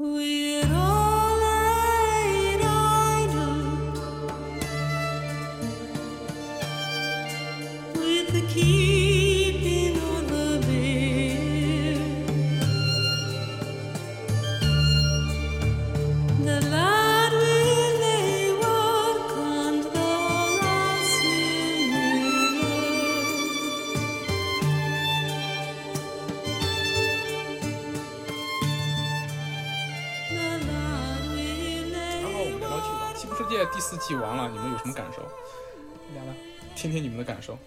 We 季完了，你们有什么感受？来来，听听你们的感受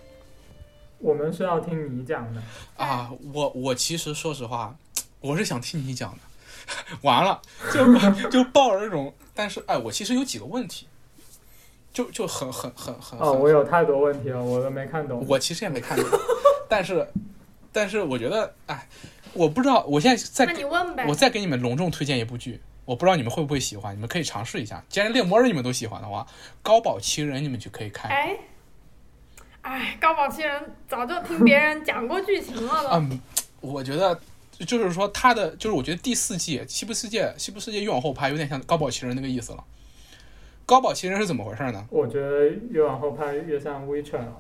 我们是要听你讲的，啊！我我其实说实话，我是想听你讲的。完了，就就抱着这种，但是哎，我其实有几个问题，就就很很很很哦，我有太多问题了，我都没看懂。我其实也没看懂，但是但是我觉得，哎，我不知道，我现在在那你问呗我。再给你们隆重推荐一部剧，我不知道你们会不会喜欢，你们可以尝试一下。既然猎魔人你们都喜欢的话，《高保奇人》你们就可以看。哎，哎，高保奇人早就听别人讲过剧情了都。嗯，我觉得就是说他的，就是我觉得第四季《西部世界》《西部世界》越往后拍，有点像《高保奇人》那个意思了。高保奇人是怎么回事呢我觉得越往后拍越像 Witcher 了。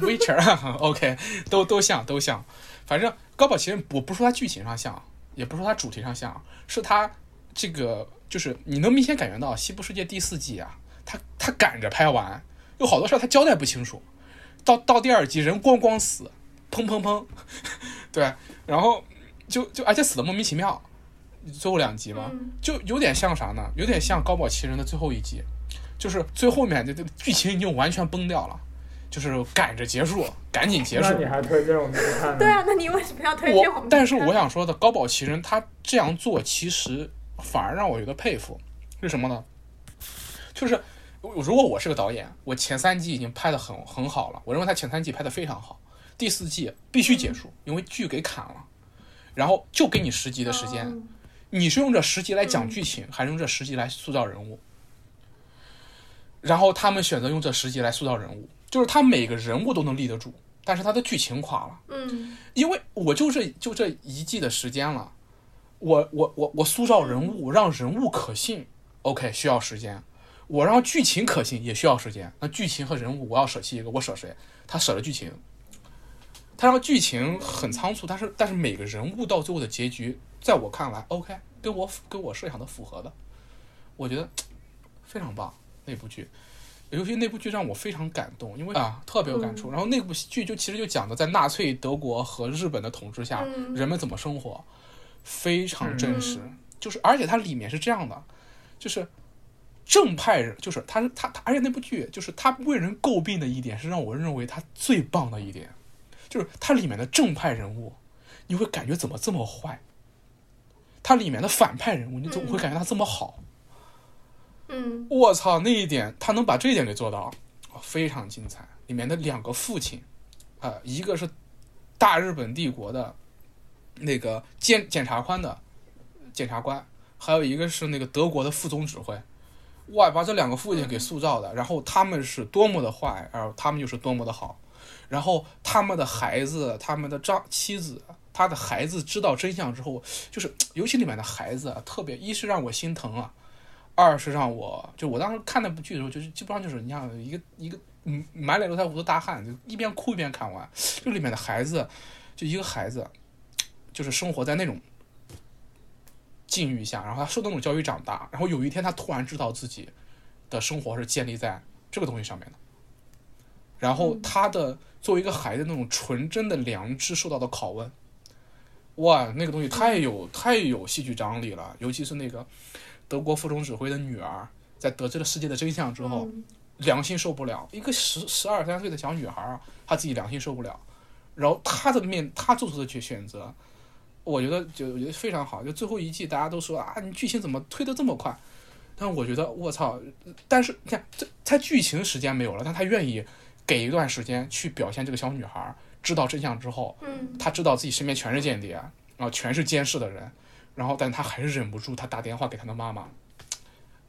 ？Witcher，OK，都都像都像，反正高保奇人，我不说他剧情上像，也不说他主题上像，是他这个就是你能明显感觉到《西部世界》第四季啊，他他赶着拍完，有好多事儿他交代不清楚，到到第二集人咣咣死，砰砰砰，对，然后就就而且死的莫名其妙，最后两集嘛，嗯就有点像啥呢？有点像《高保奇人》的最后一集，就是最后面这这剧情已经完全崩掉了，就是赶着结束，赶紧结束那。你还推荐我们去看？对啊，那你为什么要推荐我们？但是我，想说的，高保奇人他这样做，其实反而让我觉得佩服。是什么呢？就是如果我是个导演，我前三季已经拍的很很好了，我认为他前三季拍的非常好，第四季必须结束，因为剧给砍了，然后就给你十集的时间，嗯你是用这十集来讲剧情，还是用这十集来塑造人物？然后他们选择用这十集来塑造人物，就是他每个人物都能立得住，但是他的剧情垮了。嗯因为我就这就这一季的时间了，我我我我塑造人物，让人物可信，OK 需要时间，我让剧情可信也需要时间。那剧情和人物我要舍弃一个，我舍谁？他舍了剧情，他让剧情很仓促，但是但是每个人物到最后的结局，在我看来 OK，跟我跟我设想的符合的，我觉得非常棒那部剧。尤其那部剧让我非常感动，因为啊特别有感触。然后那部剧就其实就讲的在纳粹德国和日本的统治下，嗯人们怎么生活，非常真实。就是而且它里面是这样的，就是正派人，就是他他他，而且那部剧就是他为人诟病的一点是让我认为他最棒的一点，就是它里面的正派人物，你会感觉怎么这么坏？它里面的反派人物，你怎么会感觉他这么好？嗯我操，那一点他能把这一点给做到，非常精彩。里面的两个父亲，啊、一个是大日本帝国的那个检检察官的检察官，还有一个是那个德国的副总指挥。哇，把这两个父亲给塑造的，然后他们是多么的坏，然后他们又是多么的好，然后他们的孩子、他们的丈妻子、他的孩子知道真相之后，就是尤其里面的孩子，特别一是让我心疼啊，二是让我就我当时看那部剧的时候，就是基本上就是你像一个一个嗯满脸楼台胡子大汉，就一边哭一边看完。就里面的孩子，就一个孩子，就是生活在那种境遇下，然后他受那种教育长大，然后有一天他突然知道自己的生活是建立在这个东西上面的，然后他的作为一个孩子那种纯真的良知受到的拷问。哇，那个东西太有太有戏剧张力了，尤其是那个德国副总指挥的女儿，在得知了世界的真相之后，嗯良心受不了，一个十十二三岁的小女孩儿，她自己良心受不了，然后她的面，她做出的选选择，我觉得就我觉得非常好。就最后一季，大家都说啊，你剧情怎么推的这么快？但我觉得我操，但是你看，这他剧情时间没有了，但他愿意给一段时间去表现这个小女孩知道真相之后，嗯他知道自己身边全是间谍，然后全是监视的人，然后但他还是忍不住，他打电话给他的妈妈，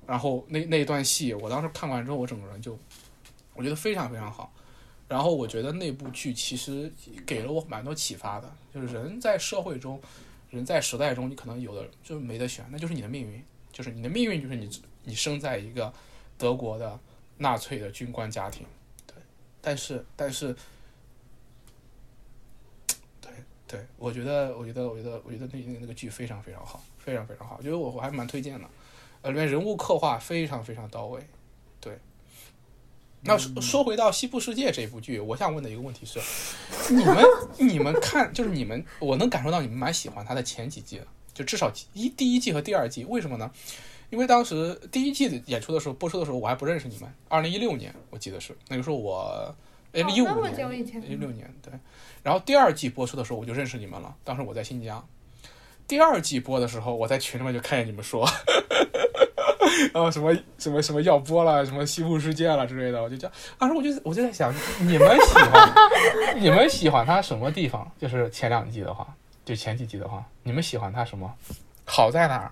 然后那那一段戏，我当时看完之后，我整个人就我觉得非常非常好。然后我觉得那部剧其实给了我蛮多启发的，就是人在社会中，人在时代中，你可能有的就没得选，那就是你的命运，就是你的命运就是你你生在一个德国的纳粹的军官家庭，对，但是但是，对对，我觉得我觉得我觉得我觉得那那个剧非常非常好，非常非常好，我觉得我我还蛮推荐的，呃，里面人物刻画非常非常到位，那说说回到《西部世界》这部剧，我想问的一个问题是，你们 你们看，就是你们，我能感受到你们蛮喜欢它的前几季的，就至少一第一季和第二季，为什么呢？因为当时第一季的演出的时候，播出的时候，我还不认识你们。二零一六年，我记得是那个时候我，哎，一五年，一六年对。然后第二季播出的时候，我就认识你们了。当时我在新疆。第二季播的时候，我在群里面就看见你们说，然后什么什么什么要播了，什么西部世界了之类的，我就叫。当时我就我就在想，你们喜欢 你们喜欢他什么地方？就是前两季的话，就前几季的话，你们喜欢他什么？好在哪儿？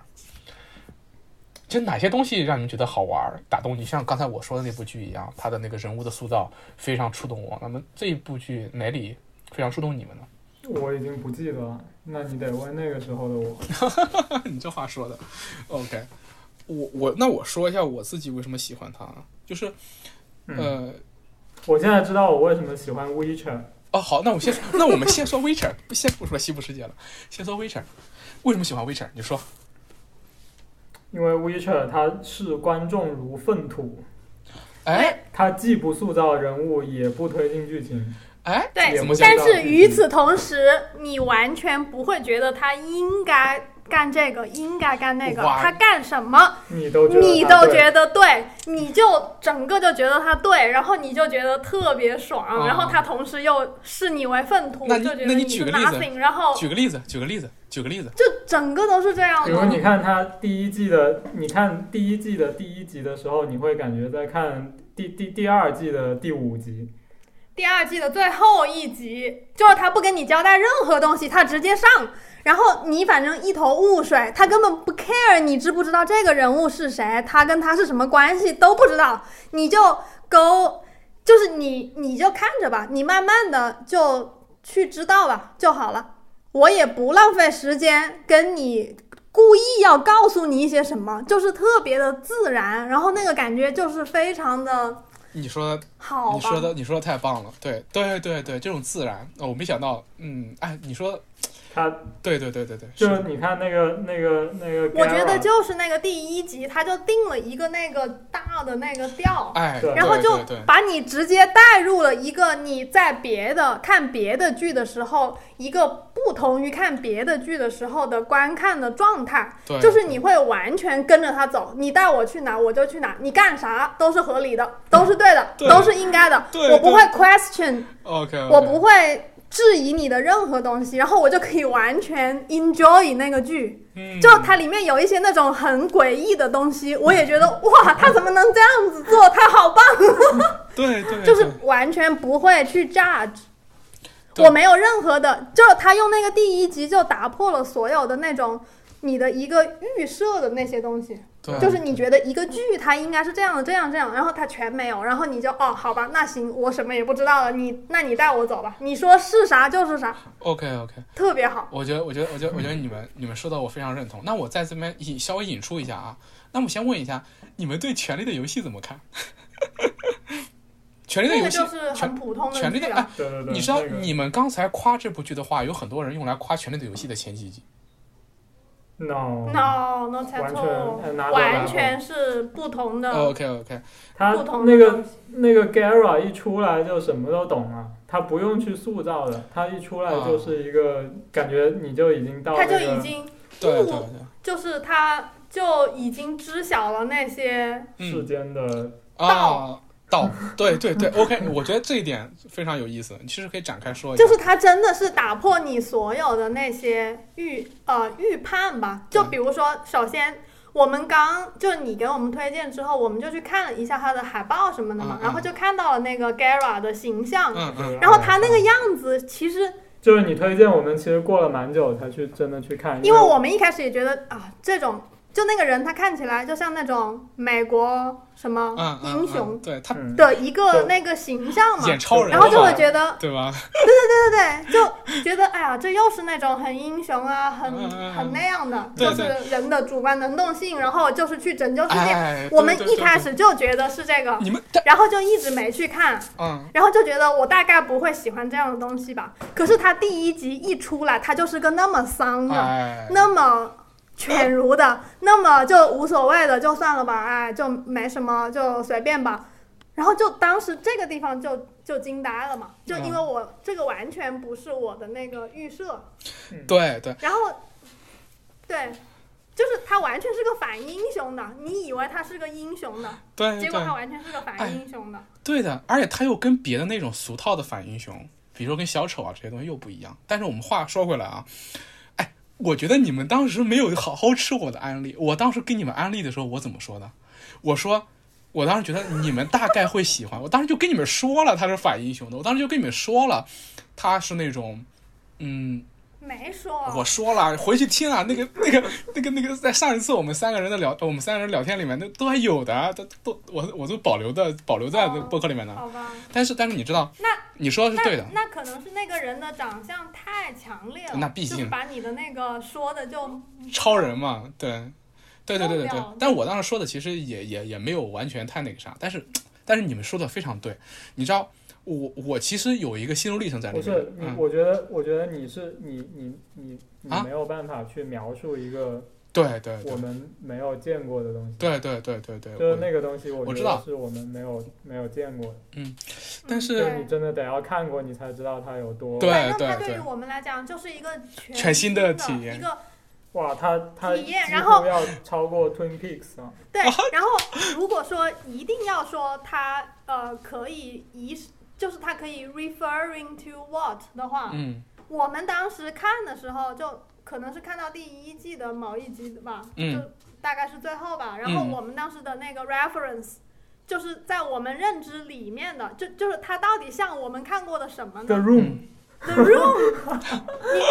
就哪些东西让你们觉得好玩、打动你？像刚才我说的那部剧一样，他的那个人物的塑造非常触动我。那么这一部剧哪里非常触动你们呢？我已经不记得了，那你得问那个时候的我。你这话说的，OK，我我那我说一下我自己为什么喜欢他，就是嗯，呃我现在知道我为什么喜欢 Witcher。哦好，那我先那我们先说 Witcher，先不说西部世界了，先说 Witcher，为什么喜欢 Witcher？你说，因为 Witcher 它视观众如粪土，哎它既不塑造人物，也不推进剧情。哎，对但是与此同时，你完全不会觉得它应该干这个，应该干那个，他干什么？你都觉得对都觉得对，你就整个就觉得他对，然后你就觉得特别爽，哦然后他同时又视你为粪土，那你就觉得你是举个例子 nothing，然后举个例子，举个例子，举个例子，就整个都是这样比如你。看他第一季的，你看第一季的第一集的时候，你会感觉在看第第第二季的第五集。第二季的最后一集，就是他不跟你交代任何东西，他直接上，然后你反正一头雾水，他根本不 care 你知不知道这个人物是谁，他跟他是什么关系都不知道，你就勾，就是你你就看着吧，你慢慢的就去知道吧就好了，我也不浪费时间跟你。故意要告诉你一些什么，就是特别的自然，然后那个感觉就是非常的你说的好。你说的你说的太棒了，对对对对，这种自然，哦，我没想到，嗯，哎，你说，它对对对对对，就是。是你看那个那个那个我觉得就是那个第一集，他就定了一个那个大的那个调，哎，然后就对对。对把你直接带入了一个你在别的看别的剧的时候，一个不同于看别的剧的时候的观看的状态，对，就是你会完全跟着他走，你带我去哪我就去哪，你干啥都是合理的，都是对的，都是应该的，我不会 question，OK，我不会。质疑你的任何东西，然后我就可以完全 enjoy 那个剧，嗯，就它里面有一些那种很诡异的东西，我也觉得哇，他怎么能这样子做？他好棒，对 对，就是完全不会去 judge。我没有任何的，就是他用那个第一集就打破了所有的那种你的一个预设的那些东西，对就是你觉得一个剧它应该是这样的，这样这样，然后它全没有，然后你就哦，好吧，那行，我什么也不知道了，你那你带我走吧，你说是啥就是啥，OK OK，特别好。我觉得我觉得我觉得我觉得你们你们说的我非常认同。那我在这边引稍微引出一下啊，那我先问一下，你们对《权力的游戏》怎么看？权力的游戏那个就，是很普通的权力的对对对，你知道那个你们刚才夸这部剧的话，有很多人用来夸《权力的游戏》的前几集。No No, no 完全是不同的。OK OK，他不同的那个那个 Gara 一出来就什么都懂了，他不用去塑造的，他一出来就是一个、感觉你就已经到他那个就已经不对对对，就是他就已经知晓了那些世嗯间的啊，道，对对对，OK，我觉得这一点非常有意思，其实可以展开说一下。就是他真的是打破你所有的那些预呃预判吧。就比如说，首先我们刚就你给我们推荐之后，我们就去看了一下他的海报什么的嘛嗯，嗯然后就看到了那个 Gara 的形象，嗯嗯，然后他那个样子其实，就是你推荐我们，其实过了蛮久才去真的去看，因为我们一开始也觉得啊，这种就那个人他看起来就像那种美国什么英雄嗯对他嗯，的一个那个形象嘛，演超人然后就会觉得对吧？对对对对对，就觉得哎呀，这又是那种很英雄啊，很很那样的，就是人的主观能动性，然后就是去拯救世界。哎，我们一开始就觉得是这个，你们然后就一直没去看，嗯，然后就觉得我大概不会喜欢这样的东西吧。可是他第一集一出来，他就是个那么丧的，哎，那么 犬儒的，那么就无所谓的，就算了吧，哎，就没什么，就随便吧。然后就当时这个地方就就惊呆了嘛，就因为嗯我这个完全不是我的那个预设，对对，然后对，就是他完全是个反英雄的，你以为他是个英雄的，对结果他完全是个反哎英雄的。对的，而且他又跟别的那种俗套的反英雄，比如说跟小丑啊这些东西又不一样。但是我们话说回来啊，哎，我觉得你们当时没有好好吃我的安利。我当时给你们安利的时候，我怎么说的？我说。我当时觉得你们大概会喜欢，我当时就跟你们说了他是反英雄的，我当时就跟你们说了，他是那种，嗯，没说，我说了，回去听啊，那个、那个、那个、那个，在上一次我们三个人的聊，我们三个人聊天里面，那都还有的，都都我我都保留的，保留在哦播客里面的。好吧，但是但是你知道，那你说的是对的，那那可能是那个人的长相太强烈了，那毕竟把你的那个说的就超人嘛，对，对对对对对。但我当时说的其实也也也没有完全太那个啥，但是 但是你们说的非常对，你知道，我我其实有一个心路历程在里面，不是我觉得，我觉得你是你你你你啊没有办法去描述一个对对对我们没有见过的东西。对对对对对，就是那个东西，我知道得是我们没有没有见过嗯。但是你真的得要看过，你才知道它有多。对反正它对对对于我们来讲就是一个全全新的的体验一个哇，它它体验几然后乎要超过 Twin Peaks 啊！对。然后如果说一定要说它呃可以移，就是它可以 referring to what 的话，嗯我们当时看的时候就可能是看到第一季的某一集吧，嗯就大概是最后吧。然后嗯我们当时的那个 reference。就是在我们认知里面的，就就是它到底像我们看过的什么呢 The 呢 Room，？The Room，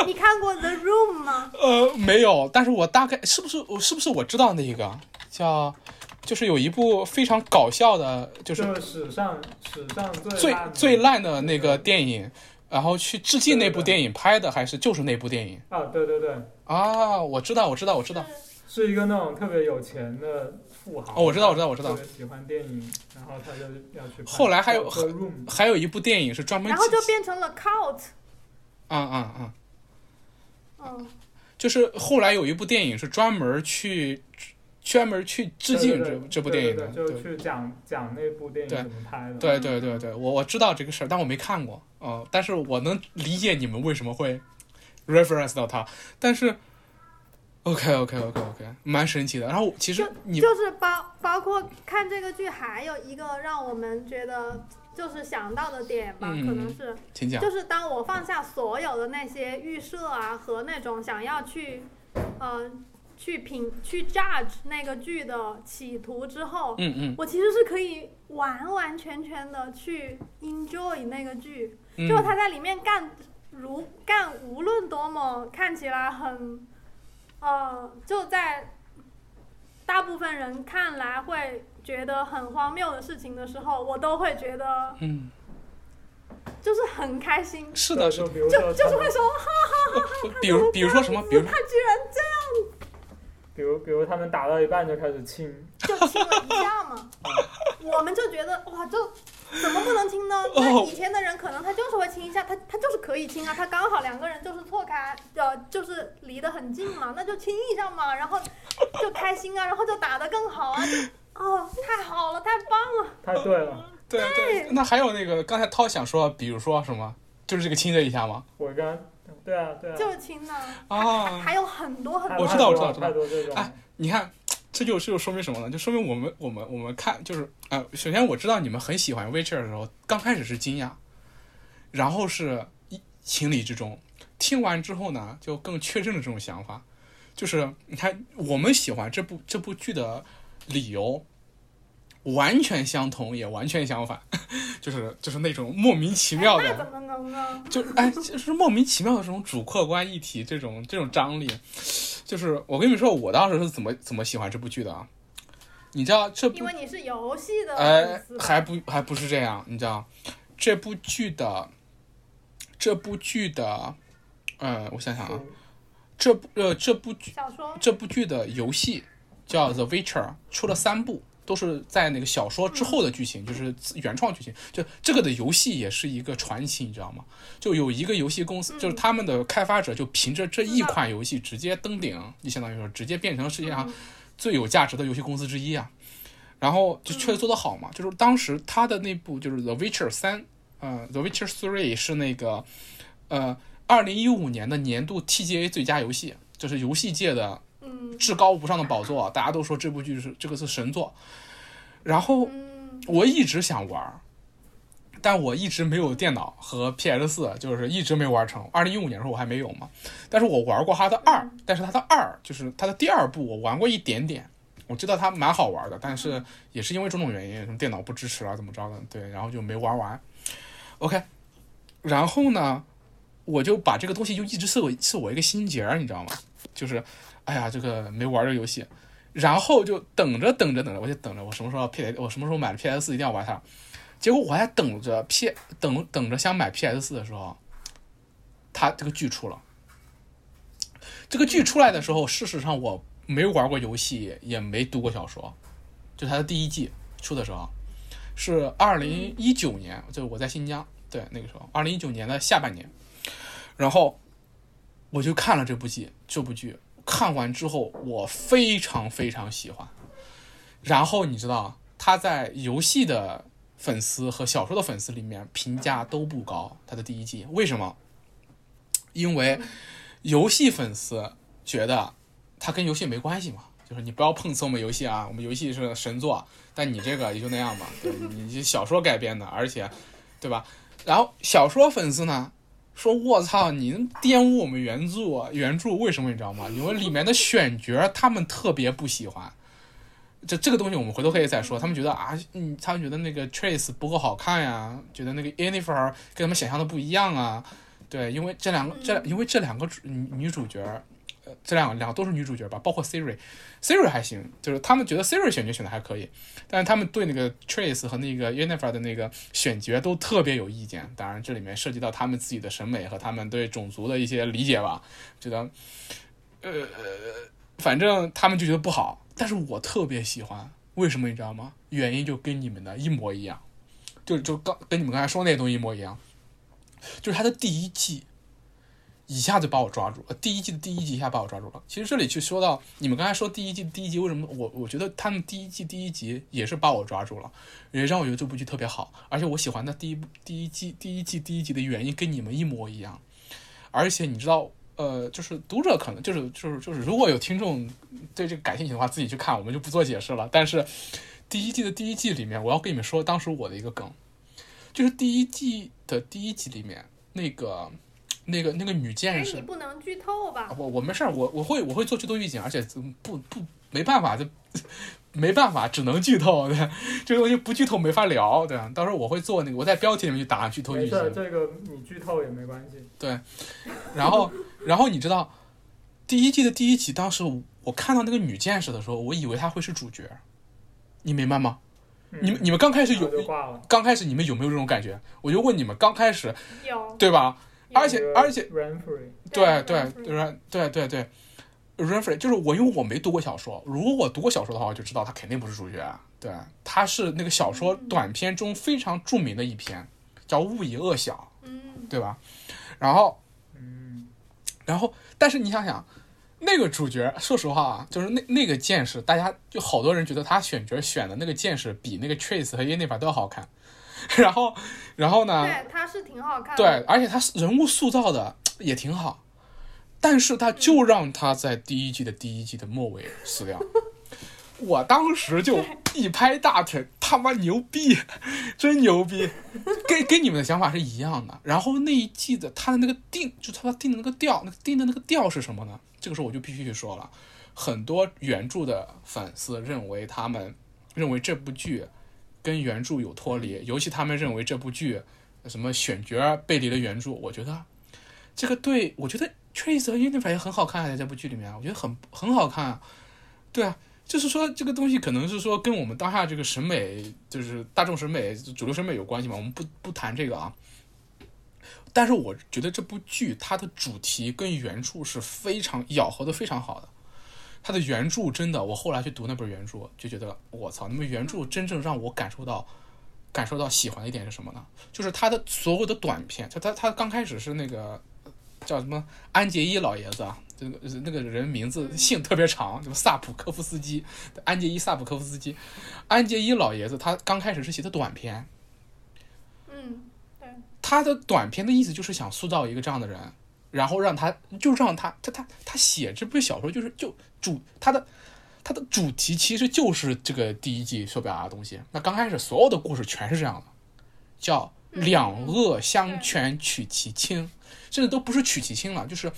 你你看过 The Room 吗？呃，没有，但是我大概是不是我是不是我知道那个叫，就是有一部非常搞笑的，就是史上史上最最烂的最烂的那个电影，然后去致敬那部电影拍的，还是就是那部电影啊，对对对，啊？我知道，我知道，我知道。是一个那种特别有钱的富豪。哦我知道我知道我知道喜欢电影，然后他就要去。后来还有 Room，还有一部电影是专门然后就变成了 cult，嗯嗯嗯，嗯，就是后来有一部电影是专门去专门去致敬这这部电影的，对对对就对去讲讲那部电影怎么拍的。对对对对，我我知道这个事儿，但我没看过，嗯，但是我能理解你们为什么会 reference 到它，但是 OK OK OK OK，蛮神奇的。然后其实你就是包包括看这个剧，还有一个让我们觉得就是想到的点吧，嗯可能是请讲，就是当我放下所有的那些预设啊和那种想要去呃去评去 judge 那个剧的企图之后，嗯嗯。我其实是可以完完全全的去 enjoy 那个剧，嗯，就他在里面干如干无论多么看起来很，呃，就在大部分人看来会觉得很荒谬的事情的时候，我都会觉得嗯，就是很开心，是的，是的，就比如就是会说，哈，比如比如说什么，比如他居然这比如比如他们打到一半就开始亲，就亲了一下嘛，我们就觉得哇，就怎么不能亲呢？那哦以前的人可能他就是会亲一下，他他就是可以亲啊，他刚好两个人就是错开，呃，就是离得很近嘛，那就亲一下嘛，然后就开心啊，然后就打得更好啊，就哦，太好了，太棒了，太对了。对对，那还有那个刚才涛想说，比如说什么，就是这个亲这一下吗？我刚对啊对啊，就是亲呢，哦，还有很多很多，我知道我知道知道。哎你看，这就这就说明什么呢？就说明我们我们我们看就是呃，首先我知道你们很喜欢 Witcher 的时候，刚开始是惊讶，然后是一情理之中，听完之后呢，就更确认了这种想法，就是你看我们喜欢这部这部剧的理由。完全相同，也完全相反，就是就是那种莫名其妙的，那怎么能呢？就哎，就是莫名其妙的这种主客观一体，这种这种张力，就就是我跟你们说，我当时是怎么怎么喜欢这部剧的啊？你知道这部因为你是游戏的哎还不还不是这样，你知道？这部剧的这部剧的，呃，我想想啊，这部呃这部剧小说。这部剧的游戏叫《The Witcher》，出了三部，都是在那个小说之后的剧情，就是原创剧情。就这个的游戏也是一个传奇，你知道吗？就有一个游戏公司，就是他们的开发者就凭着这一款游戏直接登顶，就相当于说直接变成世界上最有价值的游戏公司之一啊。然后就确实做得好嘛，就是当时他的那部就是《The Witcher 三》，呃，《The Witcher Three》是那个呃二零一五年的年度 TGA 最佳游戏，就是游戏界的嗯至高无上的宝座，大家都说这部剧是这个是神作。然后嗯我一直想玩儿，但我一直没有电脑和 PS 四，就是一直没玩成。二零一五年的时候我还没有嘛，但是我玩过它的二，但是它的二就是它的第二部我玩过一点点，我知道它蛮好玩的，但是也是因为种种原因，什么电脑不支持啊，怎么着的，对，然后就没玩完。OK，然后呢，我就把这个东西就一直是我是我一个心结儿，你知道吗？就是，哎呀，这个没玩这个游戏，然后就等着等着等着，我就等着我什么时候 P 我什么时候买了 PS 四一定要玩它。结果我还等着 P 等等着想买 PS 四的时候，它这个剧出了。这个剧出来的时候，事实上我没有玩过游戏，也没读过小说，就它的第一季出的时候，是二零一九年，就是我在新疆，对那个时候，二零一九年的下半年，然后我就看了这部剧，这部剧看完之后，我非常非常喜欢。然后你知道，他在游戏的粉丝和小说的粉丝里面评价都不高，他的第一季为什么？因为游戏粉丝觉得他跟游戏没关系嘛，就是你不要碰瓷我们游戏啊，我们游戏是神作，但你这个也就那样嘛，对你这小说改编的，而且，对吧？然后小说粉丝呢说：“我操，你玷污我们原著，原著为什么你知道吗？因为里面的选角他们特别不喜欢。”这这个东西我们回头可以再说。他们觉得啊，嗯，他们觉得那个 Trace 不够好看呀，觉得那个 Yennefer 跟他们想象的不一样啊。对，因为这两个这因为这两个主女主角，呃这两个两个都是女主角吧，包括 Siri，Siri 还行，就是他们觉得 Siri 选角选的还可以，但是他们对那个 Trace 和那个 Yennefer 的那个选角都特别有意见。当然，这里面涉及到他们自己的审美和他们对种族的一些理解吧，觉得，呃，反正他们就觉得不好。但是我特别喜欢，为什么你知道吗？原因就跟你们的一模一样，就就刚跟你们刚才说那些东西一模一样，就是它的第一季一下就把我抓住，呃，第一季的第一集一下把我抓住了。其实这里去说到你们刚才说第一季第一集为什么我我觉得他们第一季第一集也是把我抓住了，也让我觉得这部剧特别好，而且我喜欢的第一第一季第一季第一集的原因跟你们一模一样，而且你知道。呃，就是读者可能就是就是就是，如果有听众对这个感兴趣的话，自己去看，我们就不做解释了。但是第一季的第一季里面，我要跟你们说当时我的一个梗，就是第一季的第一集里面那个那个那个女哎剑，士你，不能剧透吧？我我没事儿，我我会我会做剧透预警，而且不不没办法就 没办法，只能剧透，对，这个东西不剧透没法聊，对吧？到时候我会做那个，我在标题里面就打剧透预警，，这个你剧透也没关系。对然后，然后你知道，第一季的第一集，当时我看到那个女剑士的时候，我以为她会是主角，你明白吗？嗯你们你们刚开始有，刚开始你们有没有这种感觉？我就问你们，刚开始有，对吧？而且而且 Renfrey 对对对对对对对 r e n f r e 就是我，因为我没读过小说，如果我读过小说的话，我就知道他肯定不是主角。对，他是那个小说短篇中非常著名的一篇，叫《勿以恶小嗯》，，对吧？然后嗯，然后，但是你想想，那个主角，说实话啊，就是那那个剑士，大家就好多人觉得他选角选的那个剑士比那个 Trace 和 Yennefer 都要好看。然后，然后呢？对，他是挺好看的。对，而且他人物塑造的也挺好，但是他就让他在第一季的第一季的末尾死掉。我当时就一拍大腿，他妈牛逼，真牛逼，跟跟你们的想法是一样的。然后那一季的他的那个定，就他定的那个调，那个定的那个调是什么呢？这个时候我就必须去说了，很多原著的粉丝认为他们认为这部剧跟原著有脱离，尤其他们认为这部剧什么选角背离了原著，我觉得这个对我觉得 Trace 和 Unifa 也很好看啊，在这部剧里面，我觉得很很好看啊。对啊，就是说这个东西可能是说跟我们当下这个审美，就是大众审美、主流审美有关系嘛。我们不不谈这个啊。但是我觉得这部剧它的主题跟原著是非常咬合的非常好的。它的原著真的，我后来去读那本原著，就觉得我操，那么原著真正让我感受到感受到喜欢的一点是什么呢？就是他的所有的短片，他他他刚开始是那个叫什么？安杰伊老爷子啊，这个那个人名字姓特别长，什么萨普科夫斯基，安杰伊萨普科夫斯基，安杰伊老爷子他刚开始是写的短片，嗯，对，他的短片的意思就是想塑造一个这样的人，然后让他就让他他他他写这部小说就是就主他的他的主题其实就是这个第一季所表达的东西。那刚开始所有的故事全是这样的，叫两恶相权取其轻，甚至都不是取其轻了，就是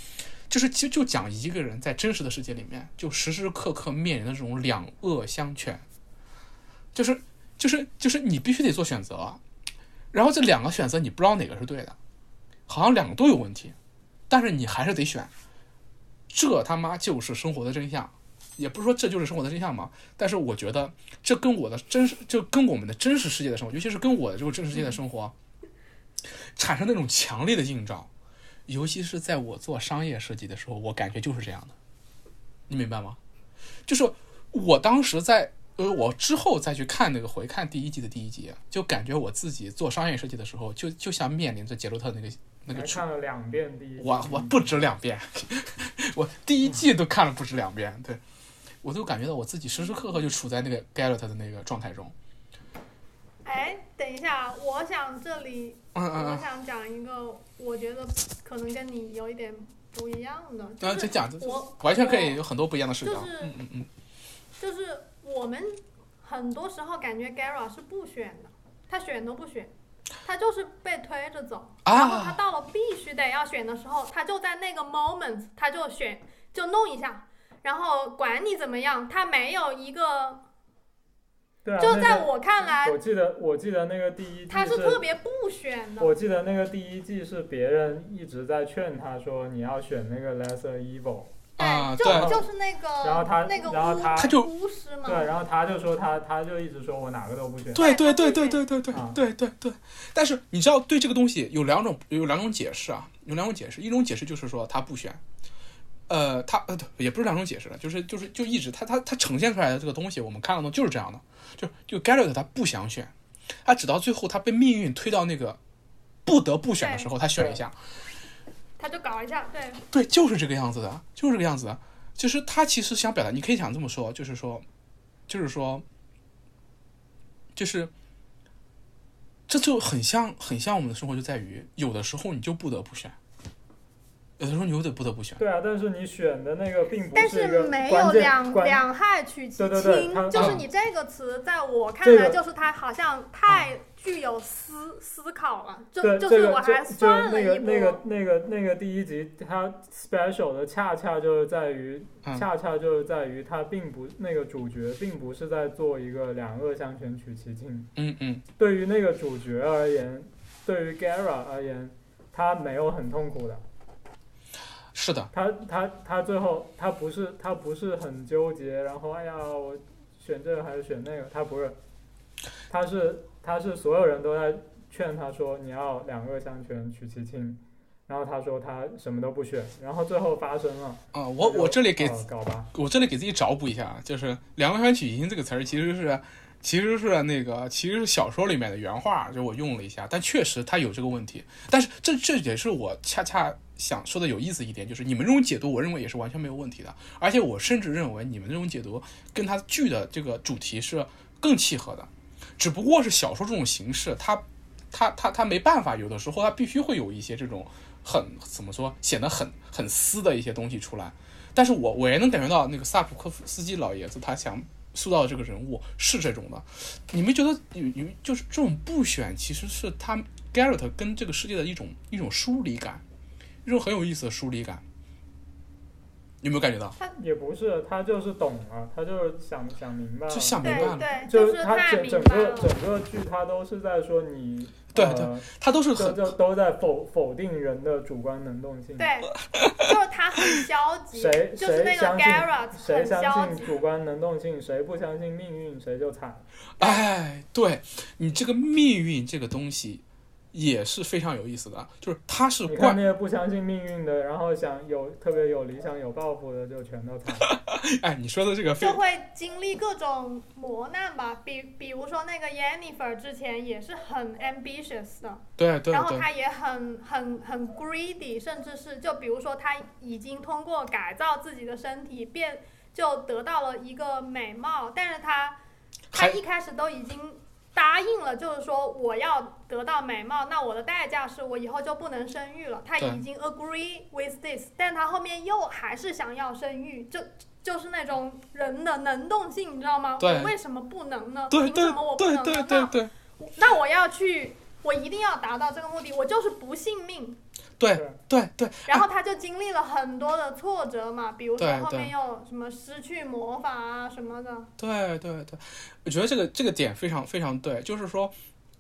就是其实就讲一个人在真实的世界里面就时时刻刻面临的这种两恶相权，就是就是就是你必须得做选择。然后这两个选择你不知道哪个是对的，好像两个都有问题，但是你还是得选。这他妈就是生活的真相，也不是说这就是生活的真相嘛。但是我觉得这跟我的真实，就跟我们的真实世界的生活，尤其是跟我的这个真实世界的生活，产生那种强烈的映照。尤其是在我做商业设计的时候，我感觉就是这样的。你明白吗？就是我当时在。呃，我之后再去看那个回看第一季的第一集，就感觉我自己做商业设计的时候，就就像面临着杰洛特那个那个处，还看了两遍第一季。我我不止两遍，我第一季都看了不止两遍，对我都感觉到我自己时时刻刻就处在那个 Garrett 的那个状态中。哎，等一下，我想这里嗯嗯嗯，我想讲一个，我觉得可能跟你有一点不一样的，就啊，这是讲这我完全可以有很多不一样的视角。就是嗯嗯嗯，就是我们很多时候感觉 Gara 是不选的，他选都不选，他就是被推着走。然后他啊，到了必须得要选的时候，他就在那个 moment 他就选就弄一下，然后管你怎么样，他没有一个，对啊，就在我看来我，记得我记得那个第一季他是特别不选的。我记得那个第一季是别人一直在劝他说你要选那个 lesser evil，啊对，对就就是那个，然后他那个然后他他就巫师嘛，对，然后他就说他他就一直说我哪个都不选，对对对对对对对对啊对对对。但是你知道，对这个东西有两种有两种解释啊，有两种解释。一种解释就是说他不选，呃，他呃也不是两种解释了，就是就是就一直他他他呈现出来的这个东西，我们看到的就是这样的，就就 Garrett 他不想选，他直到最后他被命运推到那个不得不选的时候，他选一下。他就搞一下，对，对，就是这个样子的，就是这个样子的。就是他其实想表达，你可以想这么说，就是说，就是说，就是，这就很像，很像我们的生活，就在于有的时候你就不得不选，有的时候你又得不得不选。对啊，但是你选的那个并不但是没有两两害取其对对对轻，就是你这个词，在我看来，就是它好像太具有思思考了，就对，就是我还算了那个一那个，那个那个第一集，它 special 的恰恰就是在于，嗯。恰恰就是在于它并不那个主角并不是在做一个两恶相权取其轻。嗯嗯，对于那个主角而言，对于 Gara 而言，他没有很痛苦的。是的，他他他最后他不是他不是很纠结，然后哎呀我选这个还是选那个，他不是，他是他是所有人都在劝他说你要两恶相权取其轻，然后他说他什么都不选，然后最后发生了。啊、我我这里给哦搞吧，我这里给自己找补一下，啊就是“两个选取其轻”这个词儿其实是其实是那个其实是小说里面的原话，就我用了一下，但确实它有这个问题。但是这这也是我恰恰想说的有意思一点，就是你们这种解读，我认为也是完全没有问题的，而且我甚至认为你们这种解读跟它剧的这个主题是更契合的，只不过是小说这种形式，它它它它没办法，有的时候它必须会有一些这种很怎么说显得很很私的一些东西出来。但是我我也能感觉到那个萨普科夫斯基老爷子他想塑造的这个人物是这种的，你们觉得有有就是这种不选其实是他 Garrett 跟这个世界的一种一种疏离感，一种很有意思的疏离感。有没有感觉到？他也不是，他就是懂了，他就是想想明白了。就想明白了，对对，就是他整整。个整个剧，他都是在说你，对呃、他都是就很就都在否否定人的主观能动性。对，就是他很消极，谁就是那个谁相信 Garrett 谁很消极相信。主观能动性，谁不相信命运，谁就惨。哎，对你这个命运这个东西也是非常有意思的，就是他是你看关那些不相信命运的，然后想有特别有理想、有抱负的，就全都惨。哎，你说的这个非就会经历各种磨难吧，比比如说那个 Jennifer 之前也是很 ambitious 的，对对对然后他也很很很 greedy，甚至是就比如说他已经通过改造自己的身体变就得到了一个美貌，但是他他还一开始都已经答应了，就是说我要得到美貌，那我的代价是我以后就不能生育了。他已经 agree with this，但他后面又还是想要生育，就就是那种人的能动性，你知道吗？我为什么不能呢？凭什么我不能呢？对对对对那那我要去，我一定要达到这个目的，我就是不信命。对对对，然后他就经历了很多的挫折嘛，比如说后面又什么失去魔法啊什么的。对对对，我觉得这个这个点非常非常对，就是说，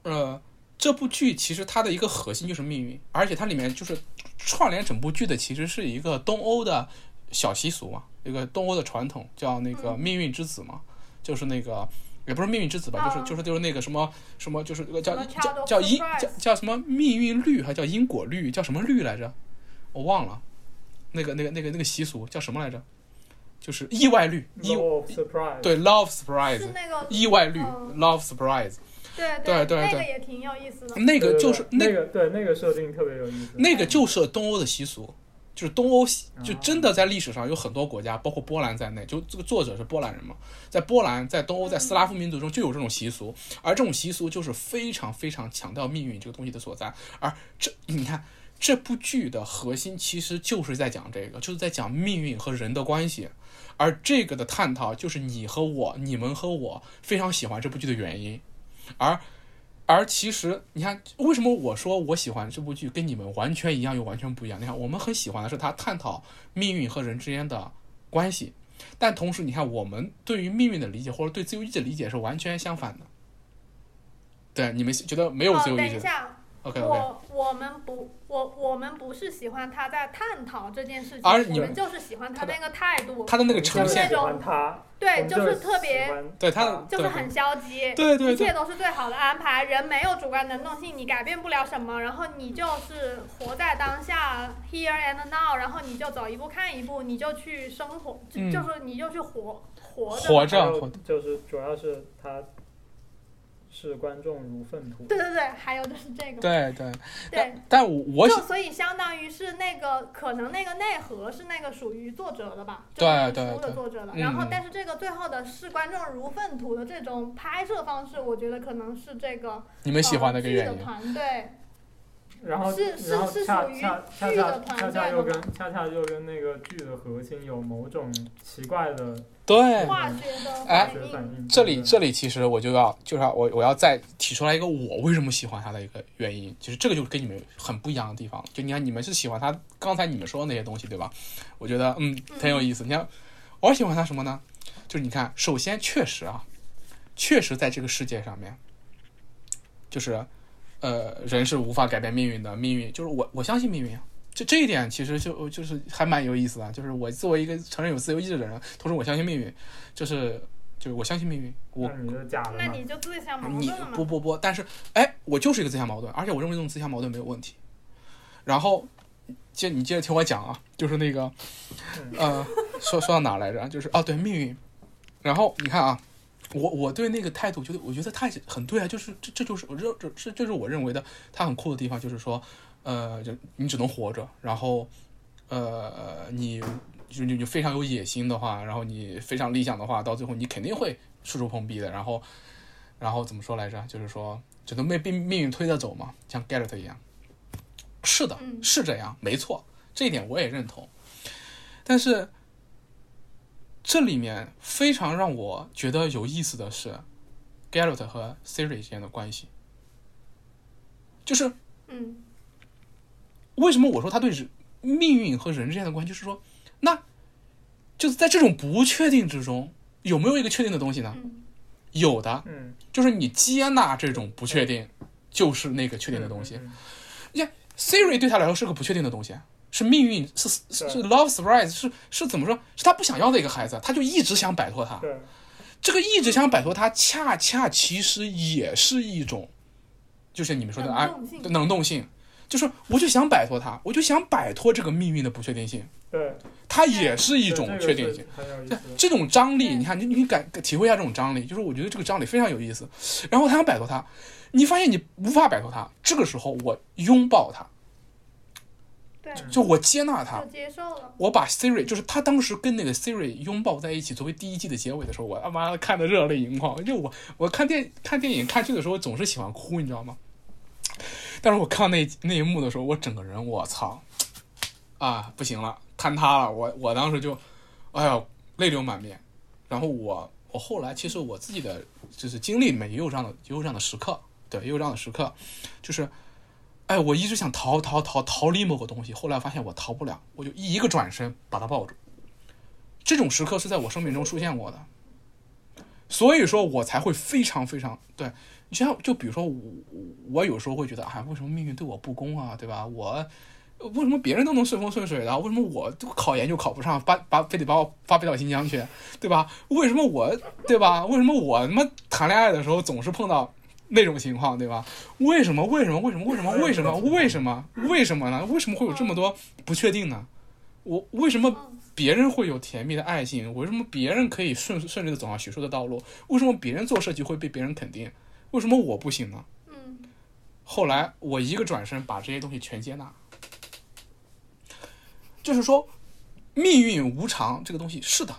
呃，这部剧其实它的一个核心就是命运，而且它里面就是串联整部剧的其实是一个东欧的小习俗嘛，一个东欧的传统叫那个嗯命运之子嘛，就是那个。也不是命运之子吧，就是嗯就是就是那个什么什么，就是那个叫叫叫因叫叫什么命运律，还叫因果律，叫什么律来着？我忘了，那个那个那个那个习俗叫什么来着？就是意外律，意。对 love surprise，是那个意外率嗯 love surprise，对对对对那个也挺有意思的。那对对个就是那那个对那个设定特别有意思。那个就是东欧的习俗，就是东欧习就哦真的在历史上有很多国家，包括波兰在内，就这个作者是波兰人嘛，在波兰，在东欧，在斯拉夫民族中就有这种习俗，而这种习俗就是非常非常强调命运这个东西的所在。而这你看这部剧的核心其实就是在讲这个，就是在讲命运和人的关系。而这个的探讨就是你和我、你们和我非常喜欢这部剧的原因，而而其实你看，为什么我说我喜欢这部剧跟你们完全一样又完全不一样？你看，我们很喜欢的是他探讨命运和人之间的关系，但同时你看，我们对于命运的理解或者对自由意志的理解是完全相反的。对，你们觉得没有哦，自由意志？OK OK，我我们不，我我们不是喜欢他在探讨这件事情，而你我们就是喜欢他那个态度，他的那个我呈现就是喜，欢他，对，就是特别对他就是很消极，对对对一切都是最好的安排。人没有主观能动性，你改变不了什么，然后你就是活在当下，here and now，然后你就走一步看一步，你就去生活，就嗯就是你就去活活着。活着就是主要是他视观众如粪土。对对对，还有就是这个，对对，对，但我我就所以相当于是那个可能那个内核是那个属于作者的吧，对就是书对对的作者的。嗯然后但是这个最后的视观众如粪土的这种拍摄方式，我觉得可能是这个你们喜欢的呃剧的一个原因。团队。然后是是然后恰是属于恰恰剧的恰团恰恰又跟恰恰又跟那个剧的核心有某种奇怪的对，化学的哎反学反应，这里这里其实我就要就是要我我要再提出来一个我为什么喜欢他的一个原因，其实这个就是跟你们很不一样的地方。就你看你们是喜欢他刚才你们说的那些东西，对吧？我觉得嗯很有意思。你看我喜欢他什么呢？就是你看，首先确实啊，确实在这个世界上面，就是呃人是无法改变命运的，命运就是我我相信命运啊。这这一点其实就就是还蛮有意思的，就是我作为一个承认有自由意志的人，同时我相信命运，就是就是我相信命运，我那你是假的？那你就自相矛盾了嘛不。不不，但是哎，我就是一个自相矛盾，而且我认为这种自相矛盾没有问题。然后接你接着听我讲啊，就是那个呃，说说到哪来着？就是哦，对命运。然后你看啊，我我对那个态度，觉得我觉得他很对啊，就是这这就是我认这这这是我认为的他很酷的地方，就是说呃，就你只能活着，然后呃，你就你你非常有野心的话，然后你非常理想的话，到最后你肯定会处处碰壁的，然后。然后怎么说来着？就是说，只能被命命运推着走嘛，像 Garrett 一样。是的，嗯是这样，没错，这一点我也认同。但是，这里面非常让我觉得有意思的是，Garrett 和 Siri 之间的关系，就是嗯为什么我说他对人命运和人之间的关系，就是说，那就是在这种不确定之中，有没有一个确定的东西呢？嗯有的，嗯，就是你接纳这种不确定，就是那个确定的东西。嗯，Siri 对他来说是个不确定的东西，是命运，是是是 love surprise，是是怎么说？是他不想要的一个孩子，他就一直想摆脱他。对，这个一直想摆脱他，恰恰其实也是一种，就是你们说的啊能动性就是我就想摆脱他，我就想摆脱这个命运的不确定性，对，它也是一种确定性。这种张力，你看，你你感体会一下这种张力，就是我觉得这个张力非常有意思。然后他想摆脱他，你发现你无法摆脱他，这个时候我拥抱它，对，就我接纳它就，接受了。我把 Siri，就是他当时跟那个 Siri 拥抱在一起，作为第一季的结尾的时候，我他妈的看的热泪盈眶。就我我看电看电影看剧的时候，总是喜欢哭，你知道吗？但是我看到那那一幕的时候，我整个人我操啊不行了，坍塌了。我我当时就哎呀泪流满面。然后我我后来其实我自己的就是经历里面也有这样的也有这样的时刻，对，也有这样的时刻，就是哎，我一直想逃逃逃逃离某个东西，后来发现我逃不了，我就一个转身把他抱住。这种时刻是在我生命中出现过的，所以说我才会非常非常对。你像就比如说我我有时候会觉得，哎，为什么命运对我不公啊，对吧？我为什么别人都能顺风顺水的，为什么我考研就考不上，把把非得把我发配到新疆去，对吧？为什么我对吧？为什么我他妈谈恋爱的时候总是碰到那种情况，对吧？为什么？为什么？为什么？为什么？为什么？为什么？为什么呢？为什么会有这么多不确定呢？我为什么别人会有甜蜜的爱情？为什么别人可以顺顺利的走上学术的道路？为什么别人做设计会被别人肯定？为什么我不行呢？嗯，后来我一个转身把这些东西全接纳，就是说命运无常这个东西是的，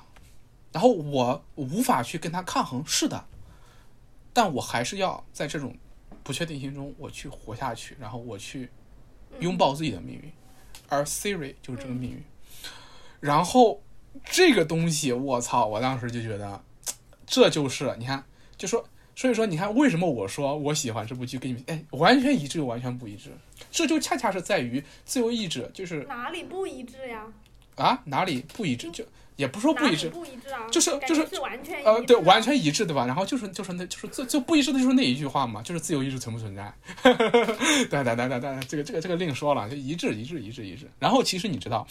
然后我无法去跟他抗衡，是的，但我还是要在这种不确定性中我去活下去，然后我去拥抱自己的命运，而 Siri 就是这个命运，然后这个东西我操，我当时就觉得这就是你看，就说。所以说，你看为什么我说我喜欢这部剧，跟你们哎完全一致又完全不一致，这就恰恰是在于自由意志，就是哪里不一致呀？啊哪里不一致，就也不说不一致，不一致啊？就是就是是完全一呃，对，完全一致，对吧？然后就是就是那就是就就不一致的就是那一句话嘛，就是自由意志存不存在？对对对对对，这个这个这个另说了，就一致一致一致一致。然后其实你知道，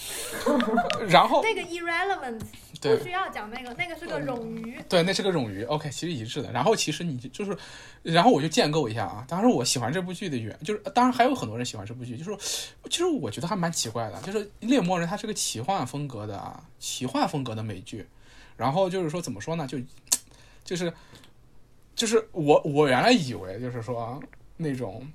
然后那个 irrelevant 对不需要讲那个，那个是个冗余。对，那是个冗余。OK，其实一致的。然后其实你就是，然后我就建构一下啊。当时我喜欢这部剧的原就是，当然还有很多人喜欢这部剧，就是，其实我觉得还蛮奇怪的，就是《猎魔人》它是个奇幻风格的啊，奇幻风格的美剧。然后就是说怎么说呢？就就是就是我我原来以为就是说那种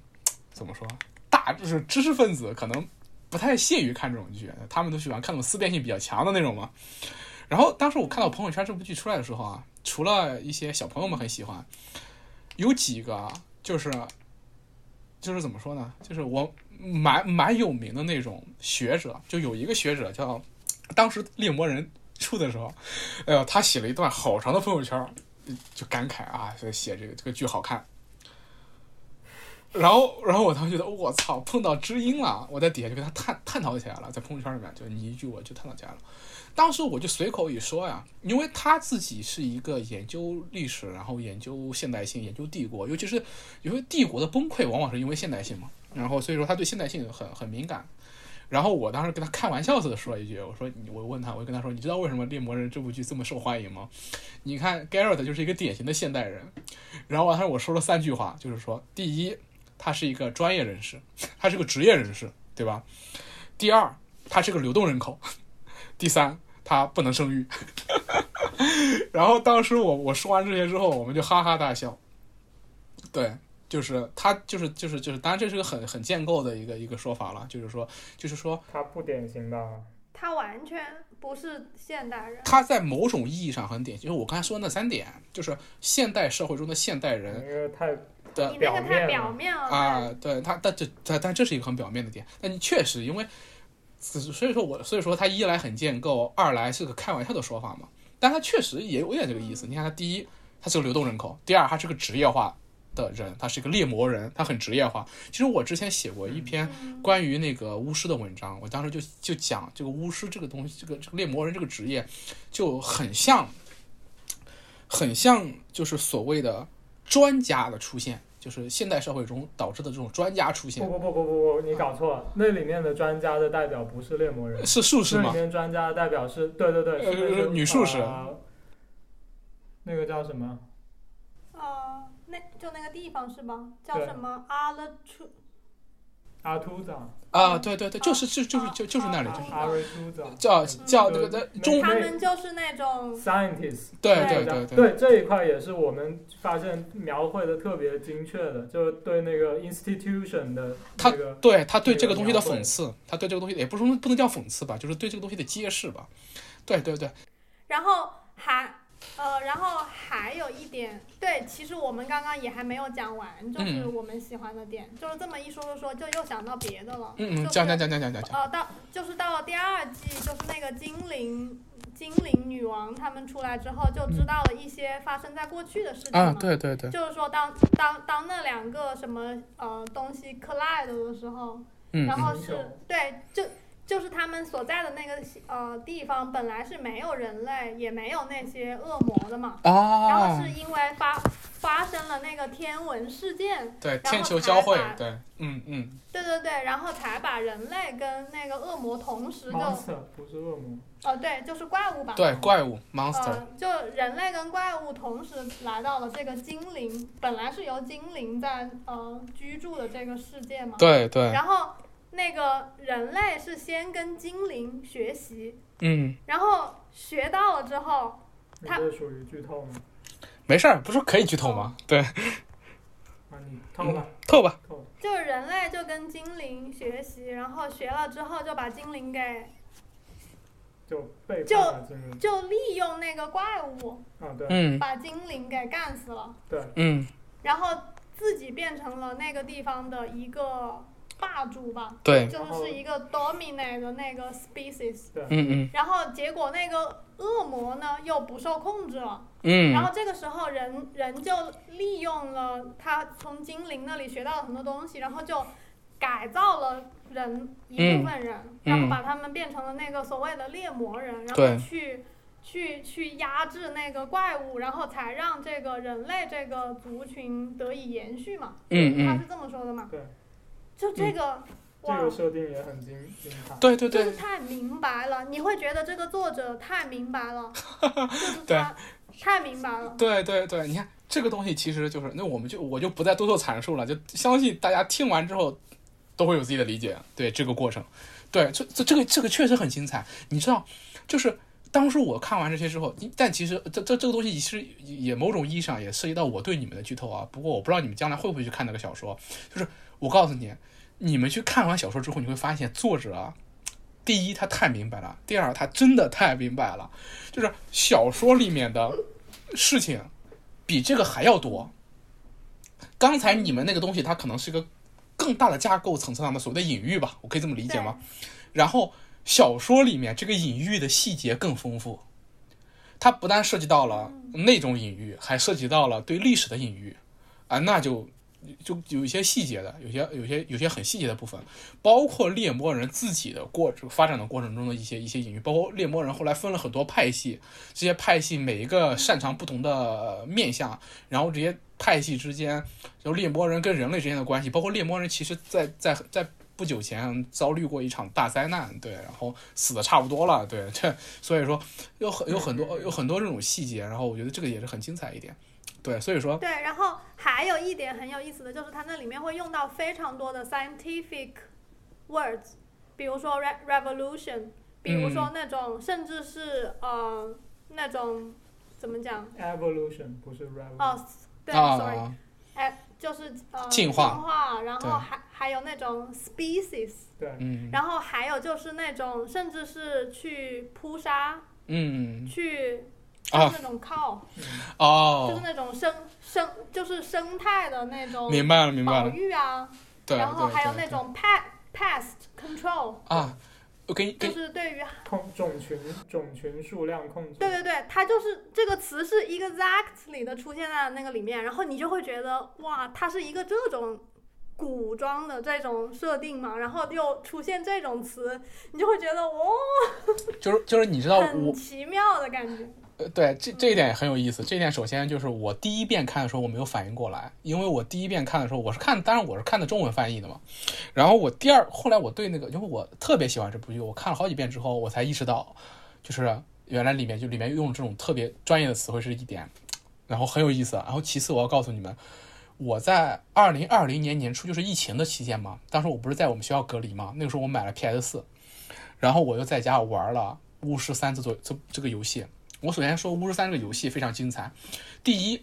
怎么说大就是知识分子可能不太屑于看这种剧，他们都喜欢看那种思辨性比较强的那种嘛。然后当时我看到朋友圈这部剧出来的时候啊，除了一些小朋友们很喜欢，有几个就是就是怎么说呢？就是我蛮蛮有名的那种学者，就有一个学者叫当时猎魔人出的时候，哎呦，他写了一段好长的朋友圈，就感慨啊，就写这个这个剧好看。然后，然后我当时觉得，我操，碰到知音了！我在底下就跟他探探讨起来了，在朋友圈里面，就你一句我就探讨起来了。当时我就随口一说呀，因为他自己是一个研究历史，然后研究现代性，研究帝国，尤其是因为帝国的崩溃往往是因为现代性嘛，然后所以说他对现代性很很敏感。然后我当时跟他开玩笑似的说了一句，我说，我问他，我跟他说，你知道为什么《猎魔人》这部剧这么受欢迎吗？你看 Garrett 就是一个典型的现代人。然后他说我说了三句话，就是说，第一，他是一个专业人士，他是个职业人士，对吧？第二，他是个流动人口。第三，他不能生育。然后当时我我说完这些之后，我们就哈哈大笑。对，就是他就是就是就是，当然这是个很很建构的一个一个说法了，就是说就是说他不典型的，他完全不是现代人。他在某种意义上很典型，就是我刚才说的那三点，就是现代社会中的现代人因为太的你那个太表面表面了。啊，对他，但这但但这是一个很表面的点。但你确实因为，所以说我所以说他一来很建构，二来是个开玩笑的说法嘛。但他确实也有点这个意思。你看他第一，他是个流动人口；第二，他是个职业化的人，他是一个猎魔人，他很职业化。其实我之前写过一篇关于那个巫师的文章，我当时就就讲这个巫师这个东西，这个这个猎魔人这个职业就很像，很像就是所谓的专家的出现，就是现代社会中导致的这种专家出现不，不不不不不，你搞错了，那里面的专家的代表不是猎魔人，是术士那里吗？面专家的代表是，对对对，是那呃女术士呃那个叫什么？呃，那就那个地方是吗？叫什么？阿勒出？阿图长，啊，对对对，就是就就是就就是那里，就是。阿瑞秃长，叫嗯叫那个在中，他们就是那种。Scientist。对对。对对对。这一块也是我们发现描绘的特别精确的，就是对那个 institution 的他对他对这个东西的讽刺，他对这个东西也不是说不能叫讽刺吧，就是对这个东西的揭示吧。对对对，然后还呃，然后还有一点，对，其实我们刚刚也还没有讲完，就是嗯我们喜欢的点，就是这么一说说说，就又想到别的了。嗯嗯，就是讲讲讲讲讲讲讲，呃，到就是到了第二季，就是那个精灵精灵女王他们出来之后，就知道了一些发生在过去的事情嘛。啊，对对对，就是说当当当那两个什么呃东西 collide 的时候，嗯嗯然后是对，就就是他们所在的那个呃地方本来是没有人类，也没有那些恶魔的嘛。然啊后是，因为发发生了那个天文事件，对，然后天球才交汇把，对，嗯嗯，对对对，然后才把人类跟那个恶魔同时就 monster 不是恶魔，哦对，就是怪物吧。对，怪物 monster，呃，就人类跟怪物同时来到了这个精灵，本来是由精灵在呃居住的这个世界嘛。对对，然后那个人类是先跟精灵学习，嗯，然后学到了之后，这属于剧透吗？没事儿，不是可以剧透吗？对，啊，你透吧，透吧，透。就是人类就跟精灵学习，然后学了之后就把精灵给就被就就利用那个怪物啊，对。嗯。把精灵给干死了，对，嗯，然后自己变成了那个地方的一个霸主吧。对，就是是一个 dominate 的那个 species，嗯嗯。然后结果那个恶魔呢又不受控制了，嗯，然后这个时候人人就利用了他从精灵那里学到了很多东西，然后就改造了人一部分人，嗯。然后把他们变成了那个所谓的猎魔人，然后去去去压制那个怪物，然后才让这个人类这个族群得以延续嘛。嗯嗯，他是这么说的嘛？对，就这个，哇这个设定也很精精彩。对对对，就是太明白了，你会觉得这个作者太明白了，就是他太明白了。对对对，你看这个东西其实就是，那我们就我就不再多做阐述了，就相信大家听完之后都会有自己的理解。对这个过程，对这这这个这个确实很精彩。你知道，就是当时我看完这些之后，你但其实这这这个东西其实也某种意义上也涉及到我对你们的剧透啊。不过我不知道你们将来会不会去看那个小说。就是我告诉你，你们去看完小说之后，你会发现作者啊。第一，他太明白了；第二，他真的太明白了。就是小说里面的事情比这个还要多。刚才你们那个东西，它可能是一个更大的架构层次上的所谓的隐喻吧，我可以这么理解吗？然后小说里面这个隐喻的细节更丰富，它不但涉及到了那种隐喻，还涉及到了对历史的隐喻啊，那就就有一些细节的，有些有些有些很细节的部分，包括猎魔人自己的过这个发展的过程中的一些一些隐喻，包括猎魔人后来分了很多派系，这些派系每一个擅长不同的面相，然后这些派系之间，就猎魔人跟人类之间的关系，包括猎魔人其实在在在不久前遭遇过一场大灾难，对，然后死的差不多了，对，这所以说有很有很多有很多这种细节，然后我觉得这个也是很精彩一点，对，所以说对，然后还有一点很有意思的就是，它那里面会用到非常多的 scientific words，比如说 re revolution，比如说那种、甚至是呃那种怎么讲？Evolution 不是 revolution。哦，对、啊 s o r r y 哎，就是呃进化进化然后还还有那种 species，对，嗯。然后还有就是那种甚至是去扑杀，嗯。去就啊是那种靠，哦、就是哦，那种生生就是生态的那种明白了明白保了，育啊，对然后还有那种 pest pest control，啊。我给你给就是对于控种群种群数量控制。对对对，它就是这个词是 exactly 的出现在那个里面，然后你就会觉得哇，它是一个这种古装的这种设定嘛，然后又出现这种词，你就会觉得哦，就是就是你知道我很奇妙的感觉。呃，对，这这一点也很有意思。这一点首先就是我第一遍看的时候我没有反应过来，因为我第一遍看的时候我是看，当然我是看的中文翻译的嘛。然后我第二，后来我对那个，因为我特别喜欢这部剧，我看了好几遍之后，我才意识到，就是原来里面就里面用这种特别专业的词汇是一点，然后很有意思。然后其次我要告诉你们，我在二零二零年年初就是疫情的期间嘛，当时我不是在我们学校隔离嘛，那个时候我买了 PS 四，然后我又在家玩了《巫师三》这座这这个游戏。我首先说《巫师三》这个游戏非常精彩。第一，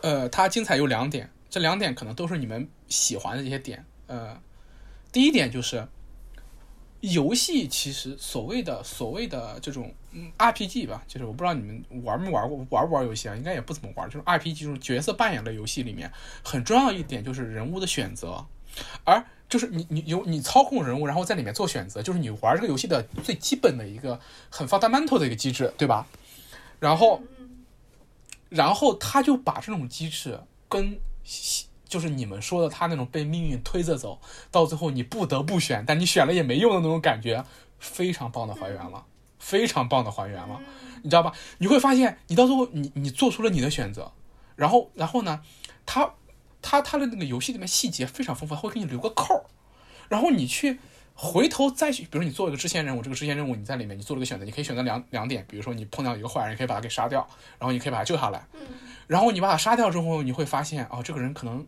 呃，它精彩有两点，这两点可能都是你们喜欢的这些点。呃，第一点就是，游戏其实所谓的所谓的这种 RPG 吧，就是我不知道你们玩没玩过，玩不玩游戏啊？应该也不怎么玩。就是 RPG 这种角色扮演类游戏里面，很重要一点就是人物的选择，而就是你你有你操控人物，然后在里面做选择，就是你玩这个游戏的最基本的一个很 fundamental 的一个机制，对吧？然后，然后他就把这种机制跟就是你们说的他那种被命运推着走，到最后你不得不选，但你选了也没用的那种感觉，非常棒的还原了，非常棒的还原了，你知道吧？你会发现，你到最后你你做出了你的选择，然后然后呢，他他他的那个游戏里面细节非常丰富，他会给你留个扣儿，然后你去回头再去，比如你做一个支线任务，这个支线任务你在里面你做了个选择，你可以选择两两点，比如说你碰到一个坏人，你可以把他给杀掉，然后你可以把他救下来，然后你把他杀掉之后，你会发现哦，这个人可能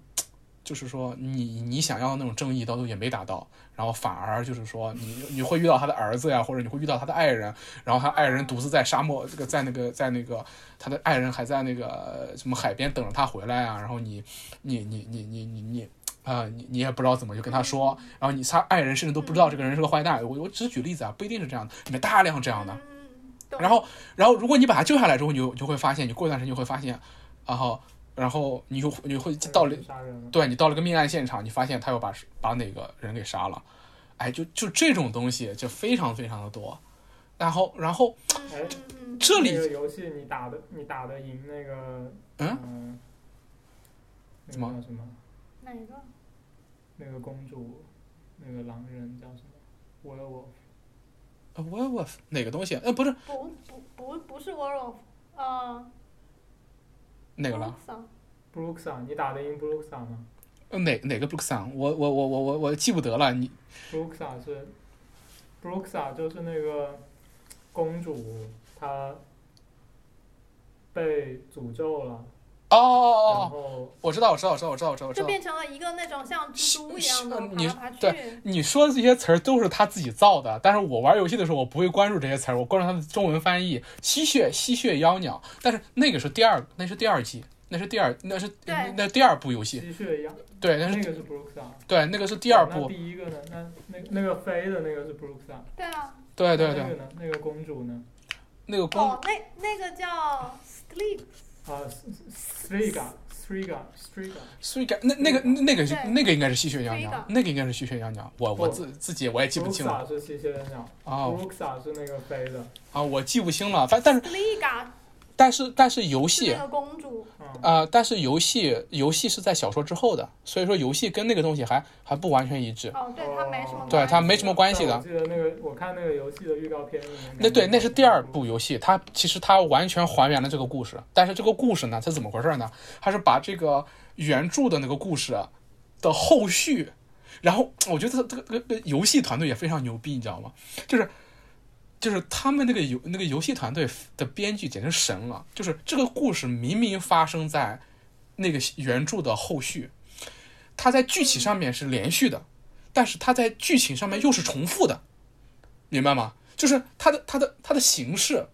就是说你你想要的那种正义到最后也没达到，然后反而就是说你你会遇到他的儿子呀，或者你会遇到他的爱人，然后他爱人独自在沙漠这个在那个在那个他的爱人还在那个什么海边等着他回来啊，然后你你你你你你你。啊、你你也不知道怎么就跟他说，然后你他爱人甚至都不知道这个人是个坏蛋。我我只是举例子啊，不一定是这样的，里面大量这样的。然后，然后如果你把他救下来之后，你就你就会发现，你过一段时间就会发现，然后，然后你就你会到了。对你到了个命案现场，你发现他又把把哪个人给杀了，哎，就就这种东西就非常非常的多。然后，然后哎，嗯这里那个游戏你打的你打的赢那个嗯什么个叫什么？哪一个？那个公主，那个狼人叫什么？Werewolf。呃我我哪个东西？呃，不是不不不不是 World，呃，哪个了？Brooksa，你打得赢 Brooksa 吗呃哪哪个 book 上？我我我我我我记不得了。你？Brooksa 是 Brooksa 就是那个公主，她被诅咒了，然哦哦哦，后我知道，我知道，我知道，我知道，我知道，知道。就变成了一个那种像蜘蛛一样的你爬来爬去。对你说的这些词儿都是他自己造的，但是我玩游戏的时候，我不会关注这些词儿，我关注它的中文翻译“吸血吸血妖鸟”，但是那个是第二，那是第二季，那是第二，那是那那第二部游戏，吸血妖，对，那是那个是 Brooksa。对，那个是第二那部，第一个呢？那那那个飞的那个是 Brooksa。对啊，对对对，那个呢？那个公主呢？那个公哦，那那个叫 Sleep，啊那那个那个是那个应该是吸血妖鸟那个应该是吸血妖鸟，我我自自己我也记不清了是吸血鸟啊是那个飞的。啊，我记不清了，反但是但是但是游戏是那个公主，嗯，啊、但是游戏游戏是在小说之后的，所以说游戏跟那个东西还还不完全一致。哦，对，它没什么关系，对它没什么关系的我记得那个，我看那个游戏的预告片。那对，那是第二部游戏，它其实它完全还原了这个故事，但是这个故事呢，它怎么回事呢？它是把这个原著的那个故事的后续，然后我觉得这个这个这个游戏团队也非常牛逼，你知道吗？就是就是他们那个游那个游戏团队的编剧简直神了，就是这个故事明明发生在那个原著的后续，它在剧情上面是连续的，但是它在剧情上面又是重复的，明白吗？就是它的它的它的形式，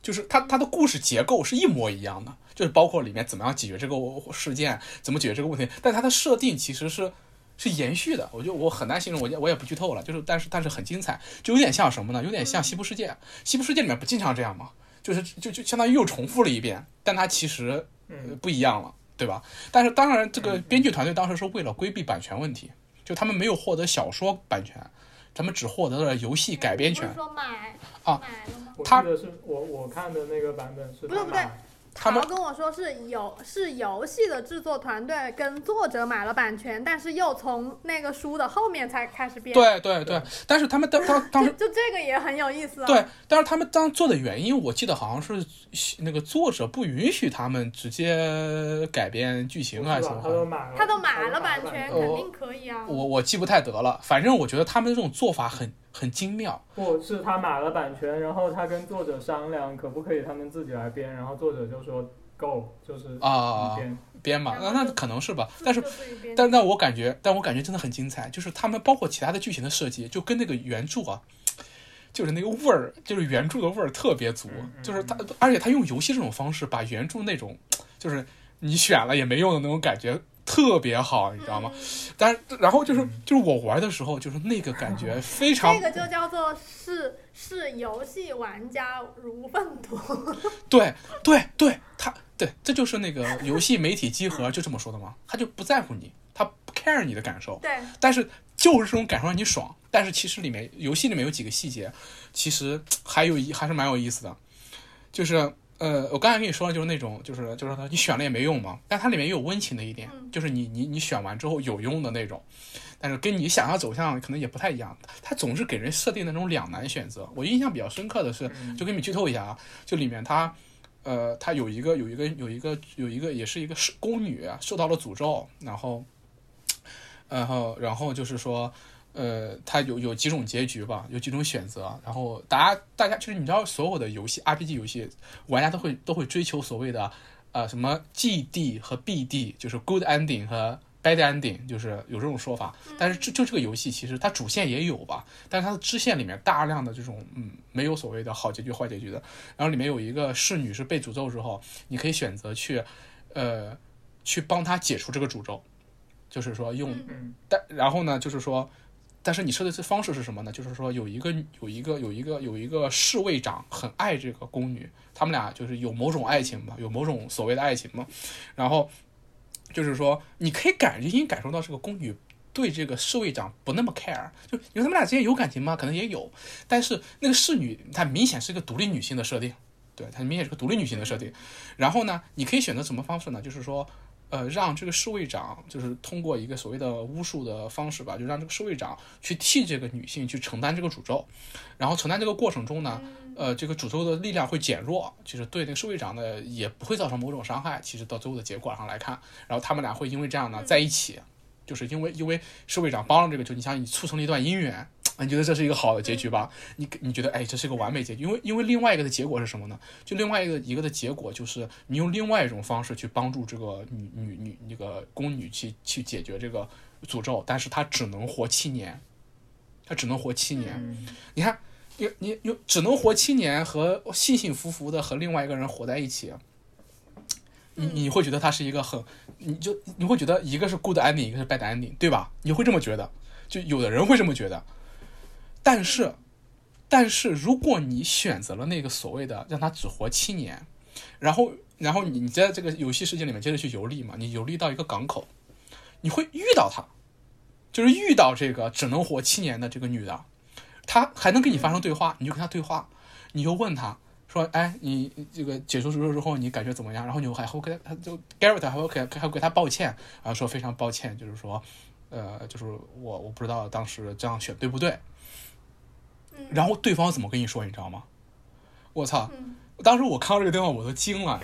就是它它的故事结构是一模一样的，就是包括里面怎么样解决这个事件，怎么解决这个问题，但它的设定其实是是延续的。我觉得我很难形容，我我也不剧透了，就是但是但是很精彩，就有点像什么呢？有点像西部世界，西部世界里面不经常这样吗？就是就就相当于又重复了一遍，但它其实不一样了，对吧？但是当然，这个编剧团队当时是为了规避版权问题，就他们没有获得小说版权，他们只获得了游戏改编权。说买啊买了吗？我他记得是我我看的那个版本是不对不对他们跟我说是游是游戏的制作团队跟作者买了版权，但是又从那个书的后面才开始编。，对对对，但是他们当当当时就就这个也很有意思啊。对，但是他们当做的原因，我记得好像是那个作者不允许他们直接改编剧情不是吧？还是什么他都买了，他都买了了版权，哦肯定可以啊。我我记不太得了，反正我觉得他们这种做法很很精妙。不是他买了版权，然后他跟作者商量可不可以他们自己来编，然后作者就说 go，就是啊编。编嘛，那那可能是吧，但是但但我感觉，但我感觉真的很精彩，就是他们包括其他的剧情的设计，就跟那个原著啊，就是那个味儿，就是原著的味儿特别足，就是他，而且他用游戏这种方式把原著那种，就是你选了也没用的那种感觉特别好，你知道吗？嗯但是然后就是就是我玩的时候，就是那个感觉非常这个就叫做是是游戏玩家如粪土。对对对，他对，这就是那个游戏媒体集合 就这么说的嘛，他就不在乎你，他不 care 你的感受，对，但是就是这种感受让你爽。但是其实里面游戏里面有几个细节，其实还有一还是蛮有意思的，就是呃，我刚才跟你说的，就是那种就是就是说你选了也没用嘛，但它里面也有温情的一点，嗯就是你你你选完之后有用的那种，但是跟你想要走向可能也不太一样。它总是给人设定那种两难选择。我印象比较深刻的是，就给你剧透一下啊，就里面它。呃，它有一个有一个有一个有一个也是一个是宫女啊受到了诅咒，然后，然后然后就是说，呃，它有有几种结局吧，有几种选择，然后大家大家就是你知道，所有的游戏 RPG 游戏玩家都会都会追求所谓的呃什么 GD 和 BD，就是 Good Ending 和 Bad Ending，就是有这种说法。但是这就这个游戏其实它主线也有吧，但是它的支线里面大量的这种嗯没有所谓的好结局坏结局的，然后里面有一个侍女是被诅咒之后，你可以选择去呃去帮她解除这个诅咒，就是说用嗯。但然后呢，就是说，但是你设的这方式是什么呢？就是说有一个有一个有一个有一个侍卫长很爱这个宫女，他们俩就是有某种爱情嘛，有某种所谓的爱情嘛。然后就是说，你可以感已经感受到这个宫女对这个侍卫长不那么 care，就因为他们俩之间有感情吗？可能也有，但是那个侍女她明显是一个独立女性的设定，对，她明显是个独立女性的设定。然后呢，你可以选择什么方式呢？就是说。呃，让这个侍卫长就是通过一个所谓的巫术的方式吧，就让这个侍卫长去替这个女性去承担这个诅咒，然后承担这个过程中呢，呃，这个诅咒的力量会减弱，其实对那个侍卫长呢也不会造成某种伤害。其实到最后的结果上来看，然后他们俩会因为这样呢在一起，就是因为因为侍卫长帮了这个，就你想你促成了一段姻缘。你觉得这是一个好的结局吧？你你觉得哎，这是一个完美结局？因为因为另外一个的结果是什么呢？就另外一个一个的结果就是你用另外一种方式去帮助这个女女女那个宫女去去解决这个诅咒，但是她只能活七年，她只能活七年。嗯你看，你你你只能活七年和幸幸福福的和另外一个人活在一起，你你会觉得他是一个很，你就你会觉得一个是 good ending，一个是 bad ending，对吧？你会这么觉得，就有的人会这么觉得，但是，但是如果你选择了那个所谓的让他只活七年，然后然后你你在这个游戏世界里面接着去游历嘛，你游历到一个港口，你会遇到他，就是遇到这个只能活七年的这个女的，她还能跟你发生对话，你就跟她对话，你就问她说，哎，你这个解除诅咒之后你感觉怎么样？然后你还会跟她，就 Garrett 还会给还会给她道歉，然后说非常抱歉，就是说，呃，就是我我不知道当时这样选对不对。然后对方怎么跟你说，你知道吗？我操！当时我看到这个电话我都惊了。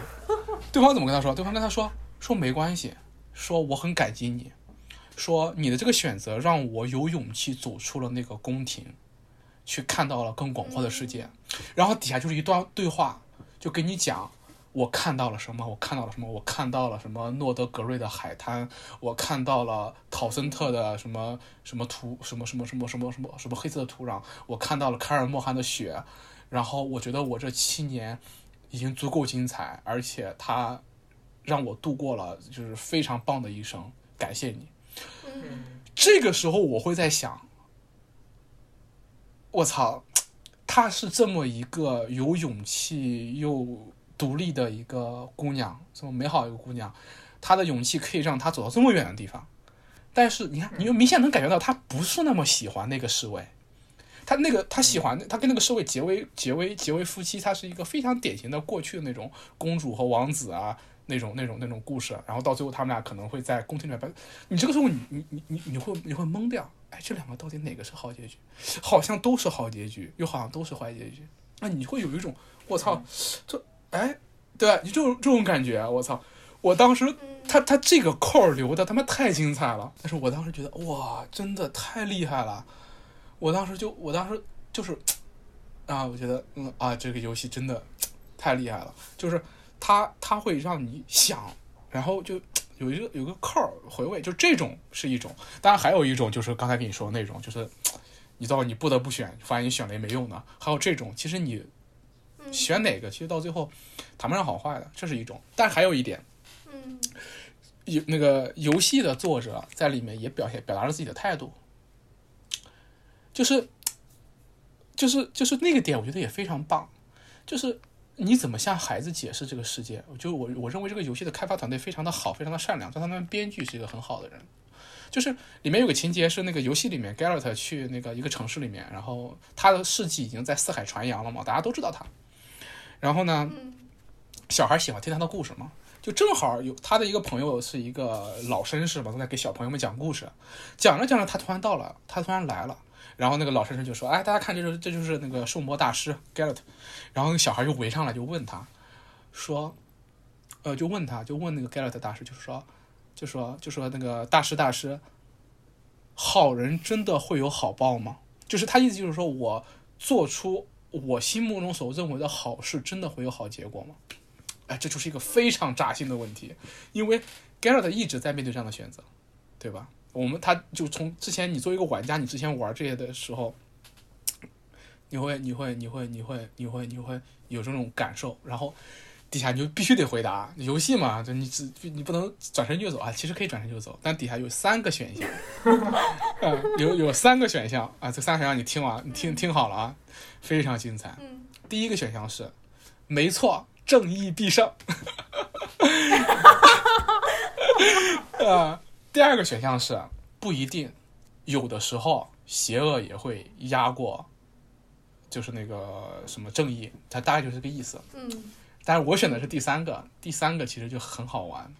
对方怎么跟他说？对方跟他说说没关系，说我很感激你，说你的这个选择让我有勇气走出了那个宫廷，去看到了更广阔的世界。然后底下就是一段对话，就跟你讲我看到了什么，我看到了什么，我看到了什么诺德格瑞的海滩，我看到了考森特的什么什么土什么什么什么什么什么什么黑色的土壤，我看到了凯尔莫汗的雪，然后我觉得我这七年已经足够精彩，而且他让我度过了就是非常棒的一生，感谢你。嗯这个时候我会在想，我操，他是这么一个有勇气又独立的一个姑娘，这么美好一个姑娘，她的勇气可以让她走到这么远的地方。但是你看，你又明显能感觉到她不是那么喜欢那个侍卫，她那个她喜欢她跟那个侍卫结为结为结为夫妻，她是一个非常典型的过去的那种公主和王子啊那种那种那种故事，然后到最后他们俩可能会在宫廷里面把，你这个时候你你你你你会你会懵掉，哎，这两个到底哪个是好结局？好像都是好结局，又好像都是坏结局，那你会有一种我操，这哎，对吧？你这种这种感觉，我操！我当时他他这个扣留的他妈太精彩了，但是我当时觉得哇，真的太厉害了。我当时就我当时就是啊，我觉得嗯啊，这个游戏真的太厉害了，就是它它会让你想，然后就有一个有个扣儿回味，就这种是一种。当然还有一种就是刚才跟你说的那种，就是你到你不得不选，发现你选了也没用的。还有这种，其实你选哪个，其实到最后谈不上好坏的，这是一种。但还有一点。嗯游那个游戏的作者在里面也表现表达了自己的态度，就是就是就是那个点，我觉得也非常棒。就是你怎么向孩子解释这个世界？就我我认为这个游戏的开发团队非常的好，非常的善良，但他们编剧是一个很好的人。就是里面有个情节是那个游戏里面 Garrett 去那个一个城市里面，然后他的事迹已经在四海传扬了嘛，大家都知道他。然后呢，小孩喜欢听他的故事嘛，就正好有他的一个朋友是一个老绅士嘛，都在给小朋友们讲故事，讲着讲着他突然到了，他突然来了，然后那个老绅士就说：“哎，大家看，这就是这就是那个兽魔大师 Garrett。”然后那个小孩就围上来就问他，说，呃，就问他就问那个 Garrett 大师，就是说，就说就说那个大师大师，好人真的会有好报吗？就是他意思就是说我做出我心目中所认为的好事，真的会有好结果吗？哎，这就是一个非常扎心的问题，因为 Garrett 一直在面对这样的选择，对吧？我们他就从之前你作为一个玩家，你之前玩这些的时候，你会你会你会你会你会你会有这种感受，然后底下你就必须得回答，游戏嘛，就你只你不能转身就走啊，其实可以转身就走，但底下有三个选项，嗯，有有三个选项啊，这三个选项你听完你听听好了啊，非常精彩。嗯第一个选项是，没错，正义必胜。呃，第二个选项是不一定，有的时候邪恶也会压过，就是那个什么正义，它大概就是这个意思。嗯但是我选的是第三个，第三个其实就很好玩。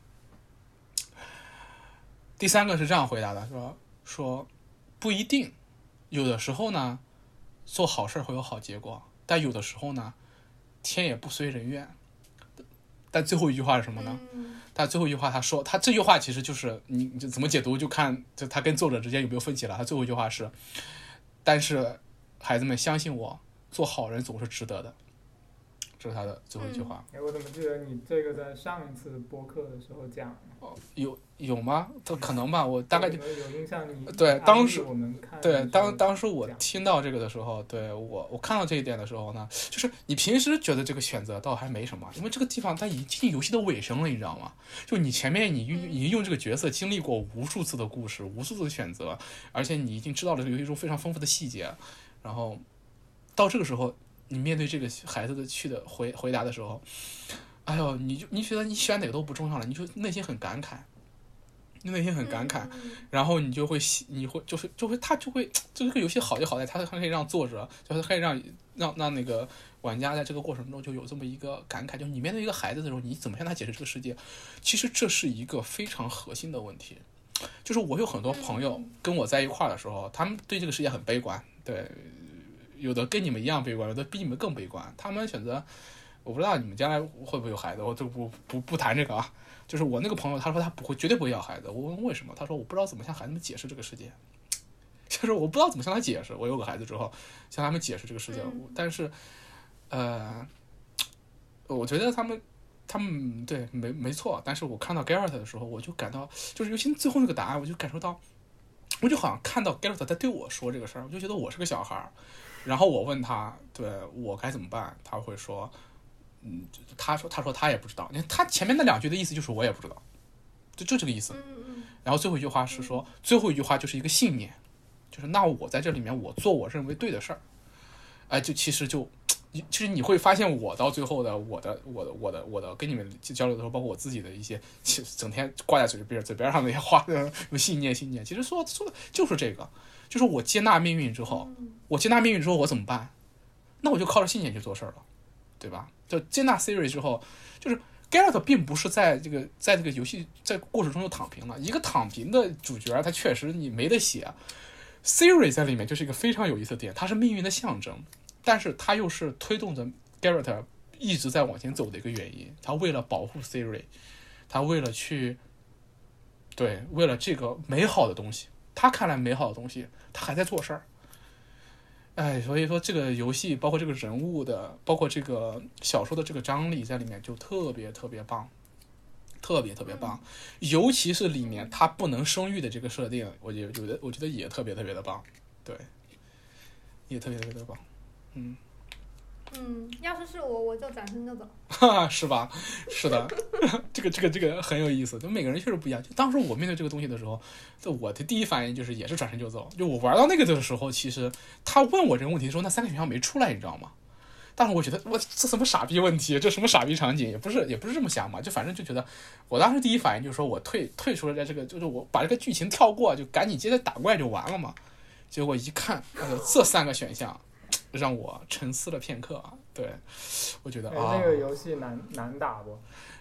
第三个是这样回答的，说说不一定，有的时候呢，做好事儿会有好结果，但有的时候呢，天也不随人愿。但最后一句话是什么呢？嗯他最后一句话他说，他这句话其实就是你你就怎么解读，就看就他跟作者之间有没有分歧了。他最后一句话是，但是孩子们相信我，做好人总是值得的。这是他的最后一句话。哎，我怎么记得你这个在上一次播客的时候讲哦？有有吗？这可能吧，我大概就有有印象你，对当时我们看对，当当时我听到这个的时候，对我我看到这一点的时候呢，就是你平时觉得这个选择倒还没什么，因为这个地方它已经接近游戏的尾声了，你知道吗？就你前面你用已经用这个角色经历过无数次的故事，无数次的选择，而且你已经知道了这个游戏中非常丰富的细节，然后到这个时候，你面对这个孩子的去的回回答的时候，哎呦，你就你觉得你选哪个都不重要了，你就内心很感慨，你内心很感慨。嗯然后你就会喜，你会就是就会他就会就这个游戏好就好在它它可以让作者，就是可以让让让那个玩家在这个过程中就有这么一个感慨，就是你面对一个孩子的时候，你怎么向他解释这个世界？其实这是一个非常核心的问题。就是我有很多朋友跟我在一块儿的时候，他们对这个世界很悲观，对，有的跟你们一样悲观，有的比你们更悲观。他们选择，我不知道你们将来会不会有孩子，我就不不不谈这个啊。就是我那个朋友，他说他不会，绝对不会要孩子。我问为什么，他说我不知道怎么向孩子们解释这个世界，就是我不知道怎么向他解释。我有个孩子之后，向他们解释这个世界，嗯但是，呃，我觉得他们他们对没没错，但是我看到 Garrett 的时候，我就感到，就是尤其最后那个答案，我就感受到，我就好像看到 Garrett 在对我说这个事儿，我就觉得我是个小孩儿，然后我问他，对我该怎么办，他会说，嗯，他说他说他也不知道，你看他前面那两句的意思就是我也不知道，就就这个意思。然后最后一句话是说，最后一句话就是一个信念，就是那我在这里面我做我认为对的事儿，哎，就其实就其实你会发现，我到最后的我的我的我的我的跟你们交流的时候，包括我自己的一些，其实整天挂在嘴边嘴边上那些话 的信念信念，其实说说的就是这个，就是我接纳命运之后，我接纳命运之后我怎么办？那我就靠着信念去做事儿了，对吧？就接纳 Siri 之后，就是 Garrett 并不是在这个在这个游戏在故事中就躺平了，一个躺平的主角，他确实你没得写。Siri 在里面就是一个非常有意思的点，它是命运的象征，但是它又是推动着 Garrett 一直在往前走的一个原因。他为了保护 Siri，他为了去，对，为了这个美好的东西，他看来美好的东西，他还在做事儿。哎，所以说这个游戏，包括这个人物的，包括这个小说的这个张力在里面就特别特别棒，特别特别棒。尤其是里面他不能生育的这个设定，我觉觉得我觉得也特别特别的棒，对，也特别特别的棒，嗯，嗯，要是是我，我就转身就走。哈哈，是吧？是的，这个这个这个很有意思，就每个人确实不一样。就当时我面对这个东西的时候，就我的第一反应就是也是转身就走。就我玩到那个的时候，其实他问我这个问题的时候，那三个选项没出来，你知道吗？但是我觉得我这什么傻逼问题，这什么傻逼场景，也不是也不是这么想嘛，就反正就觉得，我当时第一反应就是说我退退出了在这个，就是我把这个剧情跳过，就赶紧接着打怪就完了嘛。结果一看，呃，这三个选项让我沉思了片刻啊。对，我觉得哎，啊，那个游戏难难打不？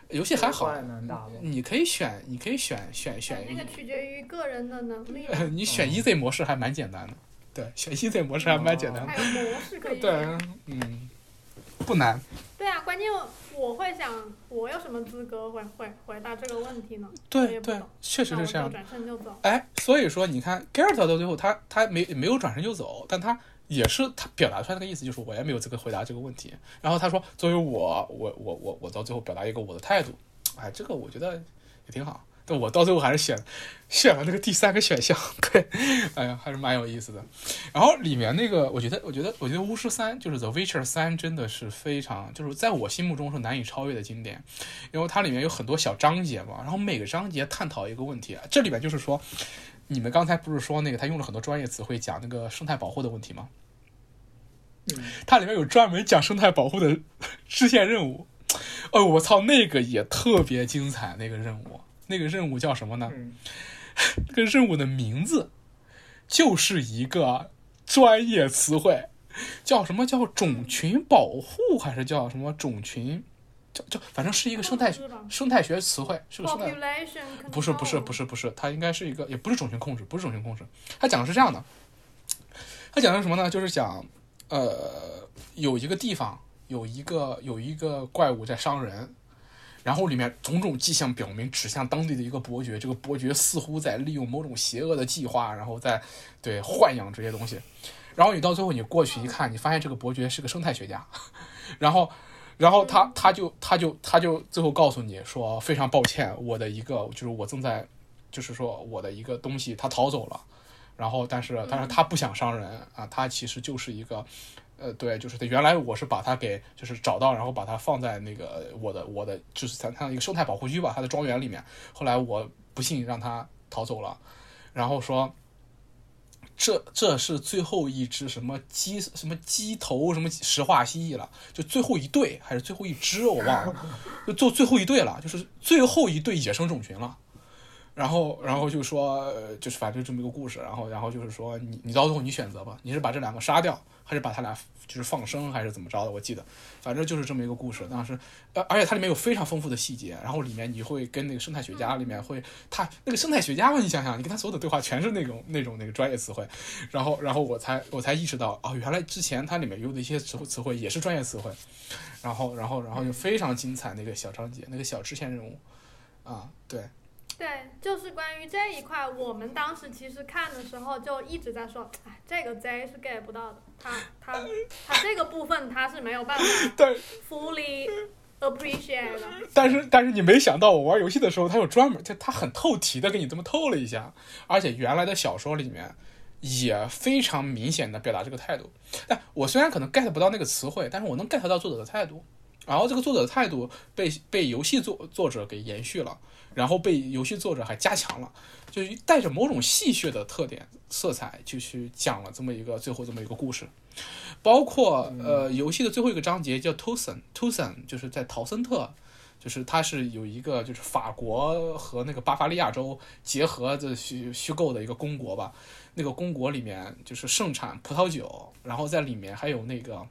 游戏还好，难打不？你可以选，你可以选选选那个取决于个人的能力，你选 easy 模式还蛮简单的，对，选 easy 模式还蛮简单的，还有模式可以 对。，嗯，不难，对啊，关键我会想，我有什么资格回回回答这个问题呢？对对确实是这样。转身就走。哎，所以说你看 Garrett 到最后他他没没有转身就走，但他也是他表达出来那个意思，就是我也没有资格回答这个问题。然后他说，作为我我我我我到最后表达一个我的态度，哎，这个我觉得也挺好。但我到最后还是选 选了那个第三个选项，对，哎呀，还是蛮有意思的。然后里面那个，我觉得，我觉得，我觉得巫师三就是 The Witcher 三，真的是非常，就是在我心目中是难以超越的经典，因为它里面有很多小章节嘛，然后每个章节探讨一个问题。这里面就是说，你们刚才不是说那个他用了很多专业词汇讲那个生态保护的问题吗？嗯，它里面有专门讲生态保护的 支线任务。哦，我操，那个也特别精彩，那个任务，那个任务叫什么呢？嗯，这个任务的名字就是一个专业词汇，叫什么叫种群保护，还是叫什么种群？叫叫，反正是一个生态生态学词汇，是个生态。不是不是不是，是不是，它应该是一个，也不是种群控制，不是种群控制。它讲的是这样的，它讲的是什么呢？就是讲，呃，有一个地方有一个有一个怪物在伤人，然后里面种种迹象表明指向当地的一个伯爵，这个伯爵似乎在利用某种邪恶的计划，然后在对豢养这些东西。然后你到最后你过去一看，你发现这个伯爵是个生态学家，然后。然后他他就他就他就最后告诉你说非常抱歉，我的一个就是我正在，就是说我的一个东西他逃走了，然后但是但是他不想伤人啊，他其实就是一个，呃对，就是他原来我是把他给就是找到，然后把他放在那个我的我的就是在他一个生态保护区吧，他的庄园里面，后来我不幸让他逃走了，然后说。这这是最后一只什么鸡什么鸡头什么石化蜥蜴了，就最后一对还是最后一只我忘了，就做最后一对了，就是最后一对野生种群了。然后然后就说，呃就是反正这么一个故事，然后然后就是说你你到最后你选择吧，你是把这两个杀掉，还是把他俩就是放生，还是怎么着的？我记得，反正就是这么一个故事。当时，呃，而且它里面有非常丰富的细节，然后里面你会跟那个生态学家里面会，他那个生态学家嘛，你想想，你跟他所有的对话全是那种那种那个专业词汇，然后然后我才我才意识到，哦，原来之前它里面用的一些词汇词汇也是专业词汇，然后然后然后就非常精彩那个小章节，那个小支线任务，啊，对，对，就是关于这一块，我们当时其实看的时候就一直在说，哎，这个 Z 是 get 不到的，他他他这个部分他是没有办法 但 fully appreciate 的。但是但是你没想到，我玩游戏的时候，他有专门，他他很透题的给你这么透了一下，而且原来的小说里面也非常明显的表达这个态度。但我虽然可能 get 不到那个词汇，但是我能 get 到作者的态度。然后这个作者的态度被被游戏作作者给延续了，然后被游戏作者还加强了，就是带着某种戏谑的特点色彩，就去讲了这么一个最后这么一个故事。包括呃，游戏的最后一个章节叫 Tucson，Tucson 就是在陶森特，就是它是有一个就是法国和那个巴伐利亚州结合的虚虚构的一个公国吧。那个公国里面就是盛产葡萄酒，然后在里面还有那个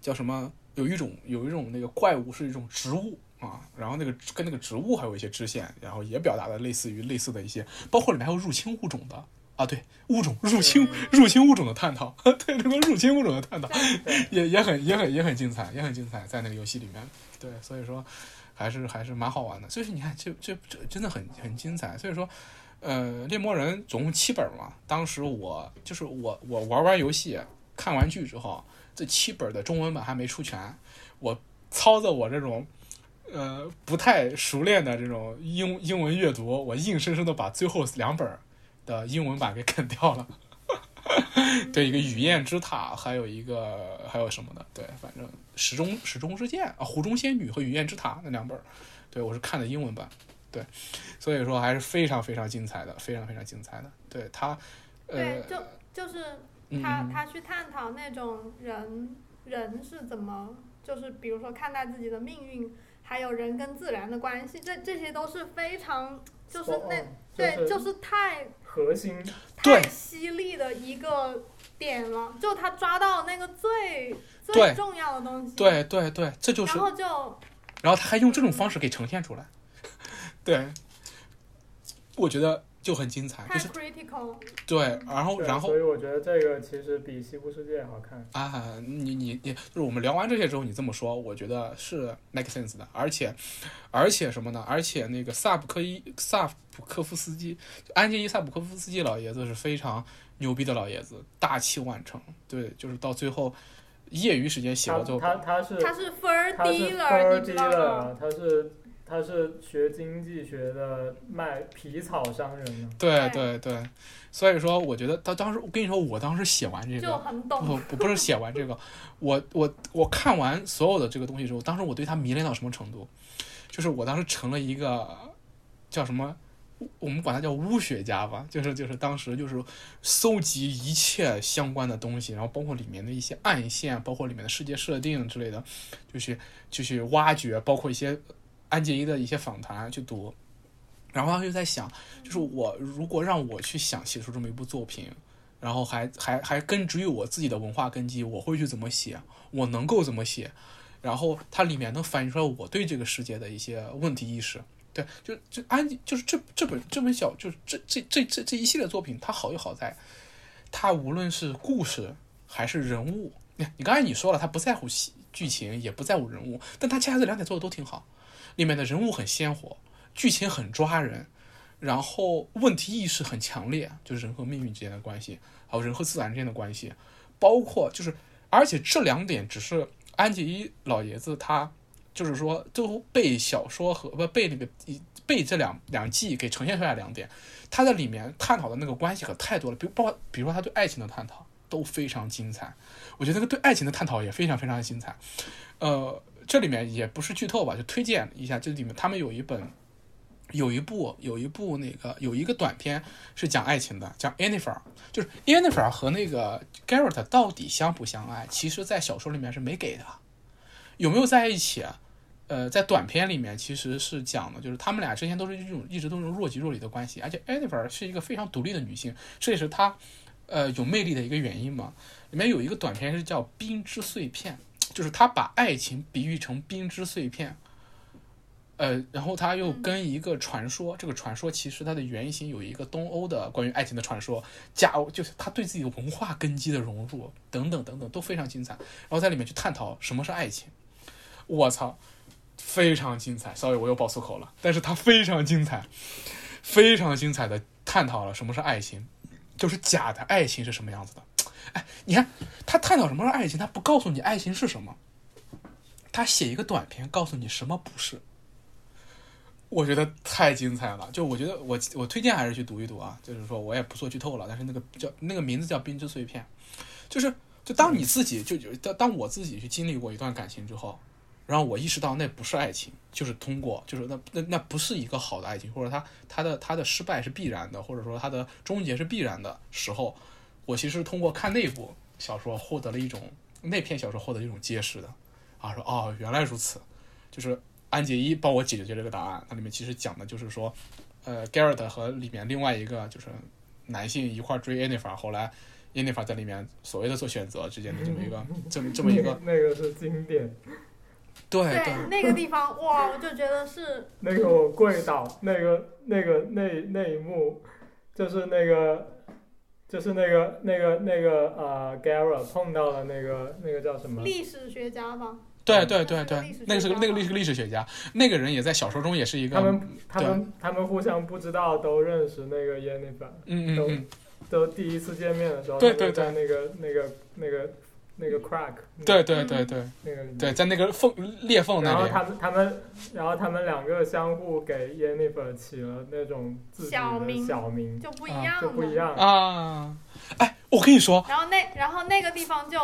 叫什么，有一种有一种那个怪物是一种植物啊，然后那个跟那个植物还有一些支线，然后也表达了类似于类似的一些，包括里面还有入侵物种的。啊，对物种入侵入侵物种的探讨，对这个入侵物种的探讨 也也很也很也很精彩，也很精彩，在那个游戏里面，对，所以说还是还是蛮好玩的。所以说你看，这这这真的很很精彩。所以说，呃，猎魔人总共七本嘛，当时我就是我我玩完游戏看完剧之后，这七本的中文版还没出全，我操着我这种呃不太熟练的这种英英文阅读，我硬生生的把最后两本。的英文版给啃掉了，对一个雨燕之塔，还有一个还有什么的，对，反正时钟时钟之剑啊，湖中仙女和雨燕之塔那两本，对我是看的英文版，对，所以说还是非常非常精彩的，非常非常精彩的，对他，对，就就是他他去探讨那种人人是怎么，就是比如说看待自己的命运，还有人跟自然的关系，这这些都是非常就是那对，就是太。核心太犀利的一个点了，就他抓到那个最最重要的东西。对对对，这就是。然后就，然后他还用这种方式给呈现出来，对，我觉得。就很精彩，就是 critical。对，然后然后，所以我觉得这个其实比《西部世界》好看啊！你你你，就是我们聊完这些之后，你这么说，我觉得是 make sense 的，而且而且什么呢？而且那个萨普科伊萨普科夫斯基，安杰伊萨普科夫斯基老爷子是非常牛逼的老爷子，大器晚成。对，就是到最后业余时间写了之后，他他是他是分儿低了，你知道吗？他是。他是学经济学的，卖皮草商人呢。对对对，所以说我觉得他当时，我跟你说，我当时写完这个，不不不是写完这个，我我我看完所有的这个东西之后，当时我对他迷恋到什么程度？就是我当时成了一个叫什么，我们管他叫巫学家吧，就是就是当时就是搜集一切相关的东西，然后包括里面的一些暗线，包括里面的世界设定之类的，就去就去挖掘，包括一些。安杰伊的一些访谈去读，然后他就在想，就是我如果让我去想写出这么一部作品，然后还还还根植于我自己的文化根基，我会去怎么写？我能够怎么写？然后它里面能反映出来我对这个世界的一些问题意识。对，就就安就是这这本这本小就是这这这这这一系列作品，它好就好在，它无论是故事还是人物，你你刚才你说了，他不在乎戏剧情，也不在乎人物，但他恰恰这两点做的都挺好。里面的人物很鲜活，剧情很抓人，然后问题意识很强烈，就是人和命运之间的关系，还有人和自然之间的关系，包括就是，而且这两点只是安吉老爷子他就是说都被小说和不被那个被这两两季给呈现出来两点，他在里面探讨的那个关系可太多了，比如包括比如说他对爱情的探讨都非常精彩，我觉得那个对爱情的探讨也非常非常的精彩，呃。这里面也不是剧透吧，就推荐一下。这里面他们有一本，有一部，有一部那个有一个短片是讲爱情的，叫《Annifer》，就是 Annifer 和那个 Garrett 到底相不相爱？其实，在小说里面是没给的。有没有在一起？啊呃，在短片里面其实是讲的，就是他们俩之前都是这种一直都是若即若离的关系，而且 Annifer 是一个非常独立的女性，这也是她呃有魅力的一个原因嘛。里面有一个短片是叫《冰之碎片》。就是他把爱情比喻成冰之碎片，呃，然后他又跟一个传说，这个传说其实它的原型有一个东欧的关于爱情的传说，假就是他对自己的文化根基的融入等等等等都非常精彩，然后在里面去探讨什么是爱情，我操，非常精彩，sorry 我又爆粗口了，但是他非常精彩，非常精彩的探讨了什么是爱情，就是假的爱情是什么样子的。哎，你看他探讨什么是爱情，他不告诉你爱情是什么，他写一个短片告诉你什么不是，我觉得太精彩了。就我觉得我我推荐还是去读一读啊，就是说我也不做剧透了，但是那个叫那个名字叫《冰之碎片》，就是就当你自己就就当当我自己去经历过一段感情之后，然后我意识到那不是爱情，就是通过就是那那那不是一个好的爱情，或者他他的他的失败是必然的，或者说他的终结是必然的时候，我其实通过看那部小说获得了一种那篇小说获得一种揭示的。啊，说哦原来如此，就是安杰一帮我解决这个答案，它里面其实讲的就是说，呃，Garrett 和里面另外一个就是男性一块追 Yennefer，后来 Yennefer 在里面所谓的做选择之间的这么一个这么这么一个那个是经典，对对对。那个地方，哇，我就觉得是那个我跪倒，那个那个那那一幕，就是那个就是那个那个那个呃 Gara 碰到了那个那个叫什么？历史学家吧？对对对对。那个是个那个历史历史学家，那个人也在小说中也是一个他们他们他们互相不知道都认识那个 Yennefer，都嗯嗯嗯，都第一次见面的时候，对对他们在那个那个那个那个 crack，对对对对那个里面对，在那个缝裂缝那里然后，他们他们，然后他们两个相互给 y e n n i f e r 起了那种自己的小名小名，就不一啊样了。就不一样。啊，哎，我跟你说，然后那然后那个地方就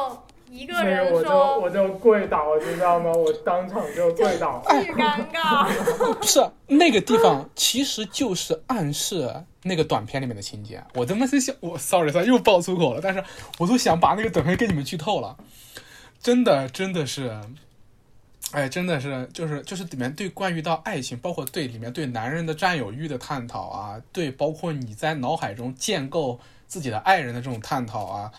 一个人说我就我就跪倒，你知道吗？我当场就跪倒。巨尴尬，不是那个地方，其实就是暗示那个短片里面的情节。我他妈是想，我 sorry sorry 又爆粗口了，但是我都想把那个短片给你们剧透了，真的真的是，哎，真的是就是就是里面对关于到爱情，包括对里面对男人的占有欲的探讨啊，对包括你在脑海中建构自己的爱人的这种探讨啊。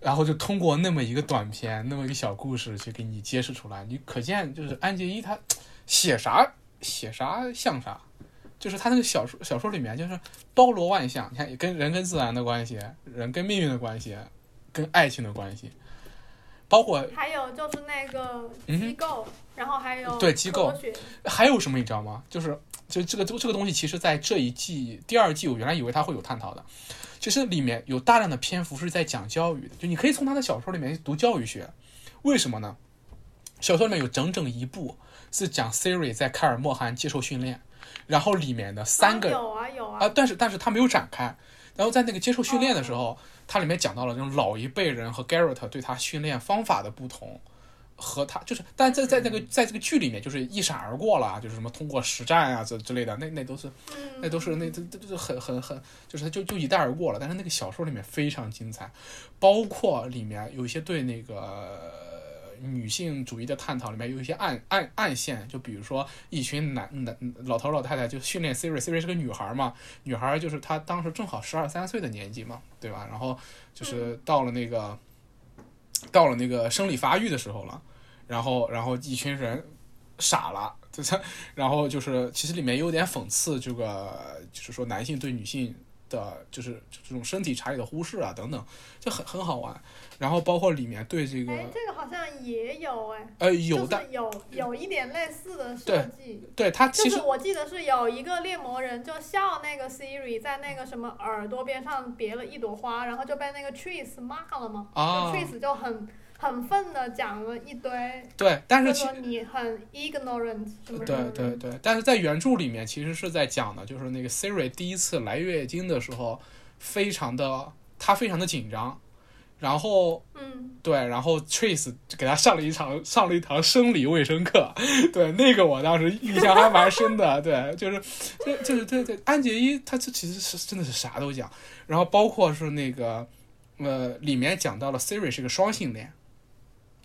然后就通过那么一个短片，那么一个小故事去给你揭示出来，你可见就是安杰伊他写啥写啥像啥，就是他那个小说小说里面就是包罗万象，你看跟人跟自然的关系，人跟命运的关系，跟爱情的关系，包括还有就是那个机构，然后还有对机构还有什么你知道吗？就是就这个这个这个东西，其实在这一季第二季，我原来以为它会有探讨的，其实里面有大量的篇幅是在讲教育的，就你可以从他的小说里面读教育学，为什么呢？小说里面有整整一部是讲 Siri 在凯尔莫汗接受训练，然后里面的三个啊有啊有啊啊，但是但是他没有展开。然后在那个接受训练的时候，它里面讲到了这种老一辈人和 Garrett 对他训练方法的不同，和他就是，但在在那个在这个剧里面就是一闪而过了，就是什么通过实战啊这之类的，那那都是嗯，那都是那这这这很很很，就是他就就一带而过了。但是那个小说里面非常精彩，包括里面有一些对那个女性主义的探讨，里面有一些暗暗暗线，就比如说一群男男老头老太太就训练 Siri，Siri 是个女孩嘛，女孩就是她当时正好十二三岁的年纪嘛，对吧？然后就是到了那个到了那个生理发育的时候了，然后然后一群人傻了，就 是然后就是其实里面有点讽刺这个，就是说男性对女性的，就是这种身体差异的忽视啊等等，就很很好玩。然后包括里面对这个哎，这个好像也有哎，呃有的就是有有一点类似的设计。对它就其实是我记得是有一个猎魔人就笑那个 Siri 在那个什么耳朵边上别了一朵花，然后就被那个 Trees 骂了嘛。啊就 Trees 就很很愤的讲了一堆，对，但是说你很 ignorant 什么什对。对对，但是在原著里面其实是在讲的，就是那个 Siri 第一次来月经的时候，非常的她非常的紧张，然后嗯，对，然后 Trace 就给她上了一场上了一堂生理卫生课，对，那个我当时印象还蛮深的，对，就是就就是对对，安杰伊他这其实是真的是啥都讲，然后包括是那个呃里面讲到了 Siri 是个双性恋，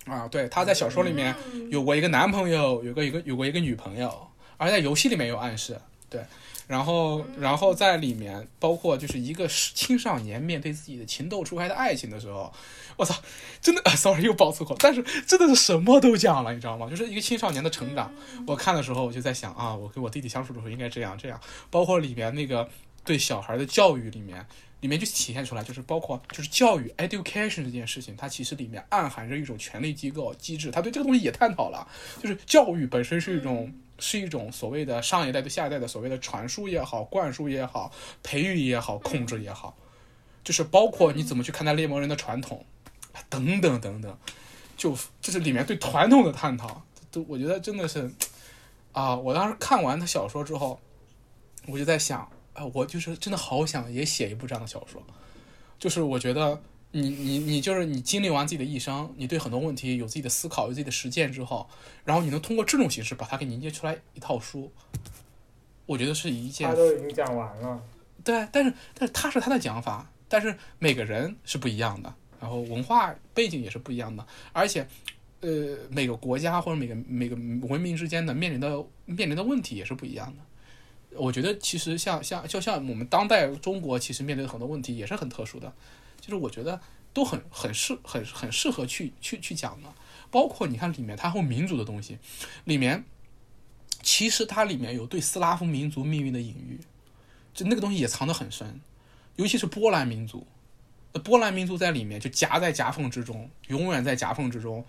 啊，对，他在小说里面。嗯有过一个男朋友，有个一个有过一个女朋友，而在游戏里面有暗示，对，然后然后在里面包括就是一个青少年面对自己的情窦初开的爱情的时候，我操，真的、啊、，sorry 又爆粗口，但是真的是什么都讲了，你知道吗？就是一个青少年的成长。我看的时候我就在想啊，我跟我弟弟相处的时候应该这样这样，包括里面那个对小孩的教育里面。里面就体现出来，就是包括就是教育 education 这件事情，它其实里面暗含着一种权力机构机制，他对这个东西也探讨了。就是教育本身是一种是一种所谓的上一代对下一代的所谓的传输也好、灌输也好、培育也好、控制也好，就是包括你怎么去看待猎魔人的传统，等等等等，就就是里面对传统的探讨，都我觉得真的是啊！我当时看完他小说之后，我就在想。啊，我就是真的好想也写一部这样的小说，就是我觉得你你你就是你经历完自己的一生，你对很多问题有自己的思考，有自己的实践之后，然后你能通过这种形式把它给凝结出来一套书，我觉得是一件他都已经讲完了，对，但是但是他是他的讲法，但是每个人是不一样的，然后文化背景也是不一样的，而且，呃，每个国家或者每个每个文明之间的面临的面临的问题也是不一样的。我觉得其实像像就像我们当代中国其实面临的很多问题也是很特殊的，就是我觉得都很很适很很适合去去去讲的，包括你看里面它还有民族的东西，里面其实它里面有对斯拉夫民族命运的隐喻。就那个东西也藏得很深，尤其是波兰民族，那波兰民族在里面就夹在夹缝之中，永远在夹缝之中。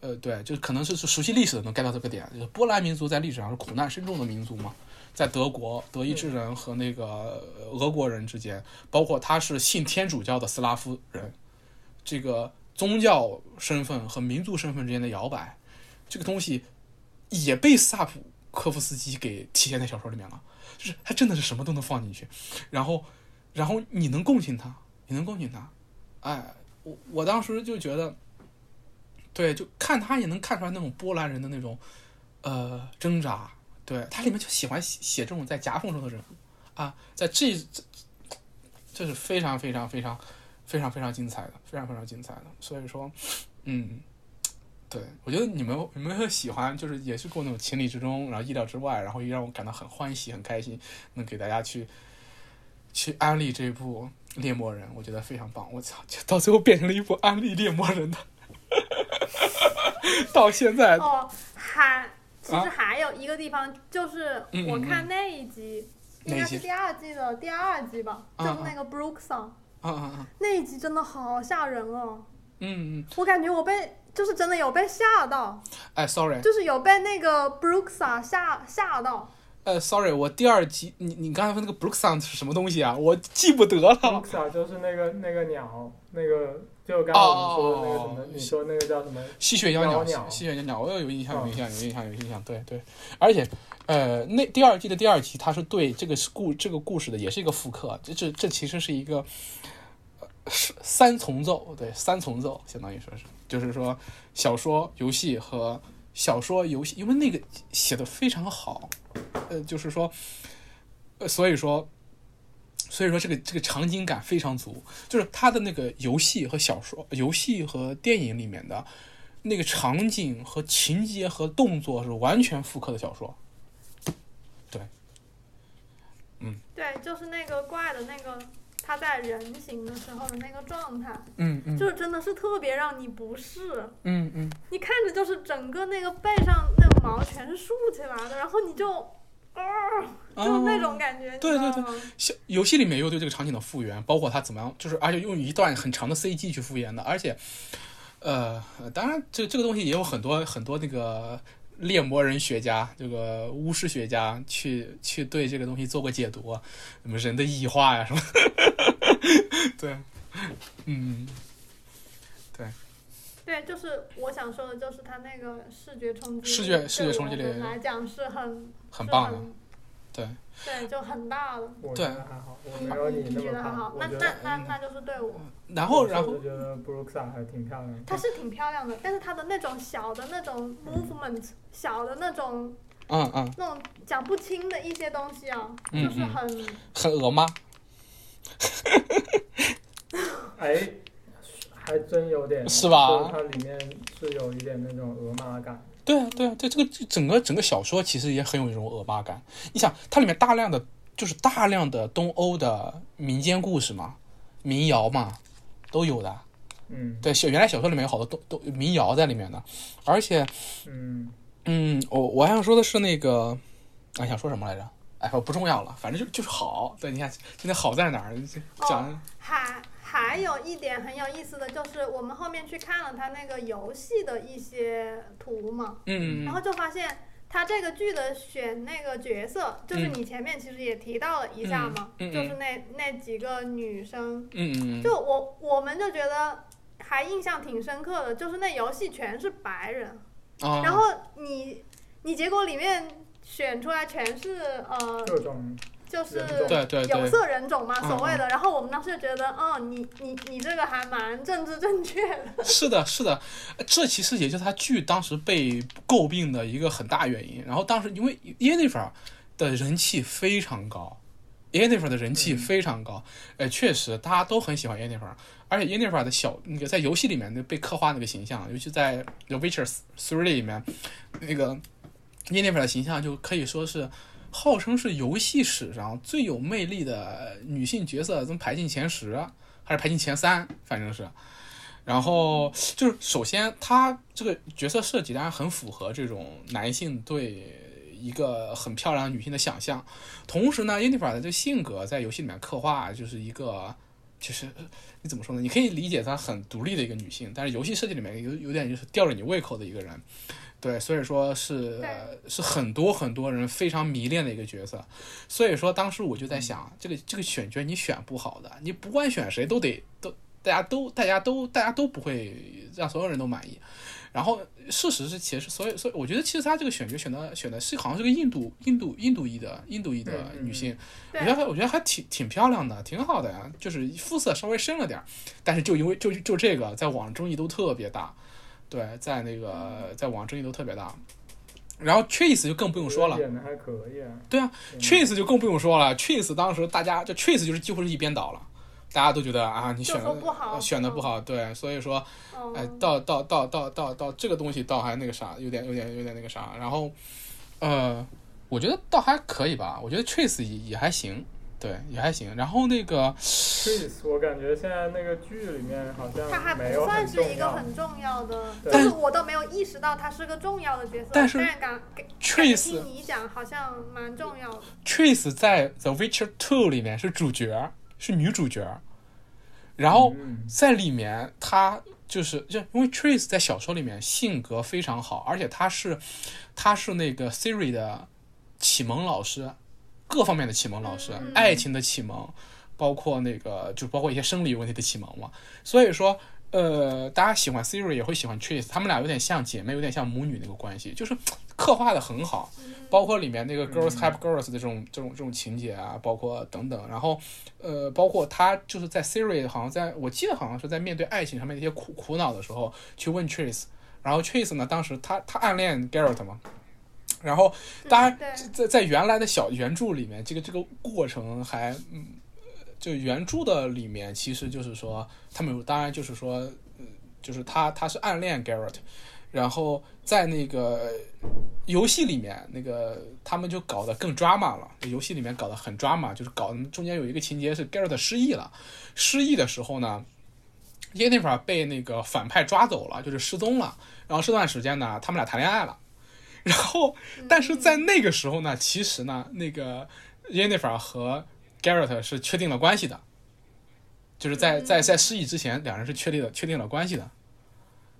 呃，对，就可能是是熟悉历史的能 get 到这个点，就是波兰民族在历史上是苦难深重的民族嘛，在德国德意志人和那个呃俄国人之间，包括他是信天主教的斯拉夫人，这个宗教身份和民族身份之间的摇摆，这个东西也被萨普科夫斯基给体现在小说里面了。就是他真的是什么都能放进去，然后，然后你能共情他，你能共情他，哎，我我当时就觉得，对，就看他也能看出来那种波兰人的那种，呃，挣扎，对它里面就喜欢写写这种在夹缝中的人物啊，在这这这是非常非常非常非常非常精彩的，非常非常精彩的，所以说，嗯。对，我觉得你们你们会喜欢，就是也是过那种情理之中，然后意料之外，然后又让我感到很欢喜、很开心，能给大家去去安利这部《猎魔人》，我觉得非常棒。我操，就到最后变成了一部安利猎魔人的，到现在哦，还其啊。实还有一个地方，就是我看那一集，应该是第二季的第二集吧，啊就是那个 Brooke song，啊啊啊，那一集真的好吓人哦，嗯嗯，我感觉我被就是真的有被吓到，哎，sorry，就是有被那个 Brooke song 吓吓到。呃，sorry，我第二集，你你刚才说那个 Brook Sound 是什么东西啊？我记不得了。brook sound 就是那个那个鸟，那个就刚刚我们说的那个什么，说那个叫什么？吸血妖鸟，鸟吸血妖鸟，我有印象，有嗯印象，有印象，有印象，对对。而且，呃，那第二季的第二集，它是对这个是故这个故事的，也是一个复刻。这这这其实是一个呃是三重奏，对，三重奏，相当于说是，就是说小说、游戏和小说、游戏，因为那个写的非常好，呃，就是说，呃，所以说。所以说，这个这个场景感非常足，就是他的那个游戏和小说、游戏和电影里面的那个场景和情节和动作是完全复刻的小说。对，嗯，对就是那个怪的那个他在人形的时候的那个状态，嗯嗯就是真的是特别让你不适。嗯嗯，你看着就是整个那个背上那个毛全是竖起来的，然后你就，啊、就是那种感觉，对对你知道吗？小游戏里面又对这个场景的复原，包括它怎么样，就是而且用一段很长的 CG 去复原的，而且，呃，当然这这个东西也有很多很多那个猎魔人学家，这个巫师学家去去对这个东西做过解读啊，什么人的异化呀什么，对，嗯，对，就是我想说的，就是它那个视觉冲击力，视觉视觉冲击力来讲是很很棒的，对，对，就很大了。对还好，我没有你。觉得还好？那那那那就是对我，然后然后我是觉得 Brooksa 还挺漂亮的。它是挺漂亮的，但是它的那种小的那种 movement，小的那种嗯嗯，那种讲不清的一些东西啊，嗯就是很很鹅吗，哎，还真有点，是吧它里面是有一点那种鹅妈感。对啊，对啊，对这个整个整个小说其实也很有一种恶霸感。你想，它里面大量的就是大量的东欧的民间故事嘛，民谣嘛，都有的。嗯对，小原来小说里面有好多都都民谣在里面的，而且，嗯，嗯，我我还想说的是那个，啊，想说什么来着？哎，不重要了，反正就就是好。对，你看现在好在哪儿？讲，还还有一点很有意思的就是，我们后面去看了他那个游戏的一些图嘛，嗯然后就发现他这个剧的选那个角色，就是嗯。你前面其实也提到了一下嘛，就是那那几个女生，嗯嗯嗯，就我我们就觉得还印象挺深刻的，就是那游戏全是白人，啊，然后你你结果里面选出来全是呃各种就是对对对有色人种嘛，嗯所谓的。然后我们当时就觉得，哦，你你你这个还蛮政治正确的。是的，是的，这其实也就是他剧当时被诟病的一个很大原因。然后当时因为 Yennefer 的人气非常高，Yennefer 的人气非常高，呃，确实大家都很喜欢 Yennefer，而且 Yennefer 的小那个在游戏里面的被刻画那个形象，尤其在《The Witcher 3》里面，那个 Yennefer 的形象就可以说是。号称是游戏史上最有魅力的女性角色，怎么排进前十，还是排进前三？反正是。然后就是，首先她这个角色设计当然很符合这种男性对一个很漂亮女性的想象，同时呢，耶妮弗的这性格在游戏里面刻画就是一个，就是你怎么说呢？你可以理解她很独立的一个女性，但是游戏设计里面有有点就是吊着你胃口的一个人，对，所以说是是很多很多人非常迷恋的一个角色，所以说当时我就在想，这个这个选角你选不好的，你不管选谁都得都。大家都，大家都，大家都不会让所有人都满意。然后事实是，其实所以，所以我觉得，其实他这个选角选的选的是好像是个印度、印度、印度裔的印度裔的女性，我觉得还我觉得还挺挺漂亮的，挺好的呀。就是肤色稍微深了点儿，但是就因为就就这个，在网上争议都特别大，对，在那个在网上争议都特别大。然后 Chase 就更不用说了，演的还可以啊。对啊，Chase 就更不用说了，Chase 当时大家就 Chase 就是几乎是一边倒了，大家都觉得啊，你选的不好呃选的不好，对，所以说，哎，嗯，到到到到到到这个东西倒还那个啥，有点有点有点那个啥，然后，呃，我觉得倒还可以吧，我觉得 Chase 也也还行，对，也还行。然后那个 Chris，我感觉现在那个剧里面好像他还像没有不算是。一个很重要的，对就是我都没有意识到他是个重要的角色。但是感感感觉 Trace 听你讲好像蛮重要的。Trace 在《The Witcher Two》里面是主角，是女主角，然后嗯在里面她就是就因为 Trace 在小说里面性格非常好，而且她是她是那个 Siri 的启蒙老师，各方面的启蒙老师，嗯爱情的启蒙，包括那个就包括一些生理问题的启蒙嘛。所以说，呃，大家喜欢 Siri 也会喜欢 Trace，他们俩有点像姐妹，有点像母女那个关系，就是刻画的很好。包括里面那个 girls help girls 的这种这种这种情节啊，包括等等，然后呃，包括他就是在 Siri 好像在我记得好像是在面对爱情上面的一些苦苦恼的时候去问 Trace，然后 Trace 呢当时他他暗恋 Garrett 嘛，然后当然在在原来的小原著里面，这个这个过程还嗯，就原著的里面其实就是说他们有当然就是说，嗯，就是他他是暗恋 Garrett，然后在那个游戏里面，那个他们就搞得更 drama 了。游戏里面搞得很 drama，就是搞中间有一个情节是 Garrett 失忆了，失忆的时候呢，耶妮法被那个反派抓走了，就是失踪了。然后这段时间呢，他们俩谈恋爱了。然后，但是在那个时候呢，其实呢，那个 Jennifer 和 Garrett 是确定了关系的，就是在在在失忆之前，两人是确定了确定了关系的，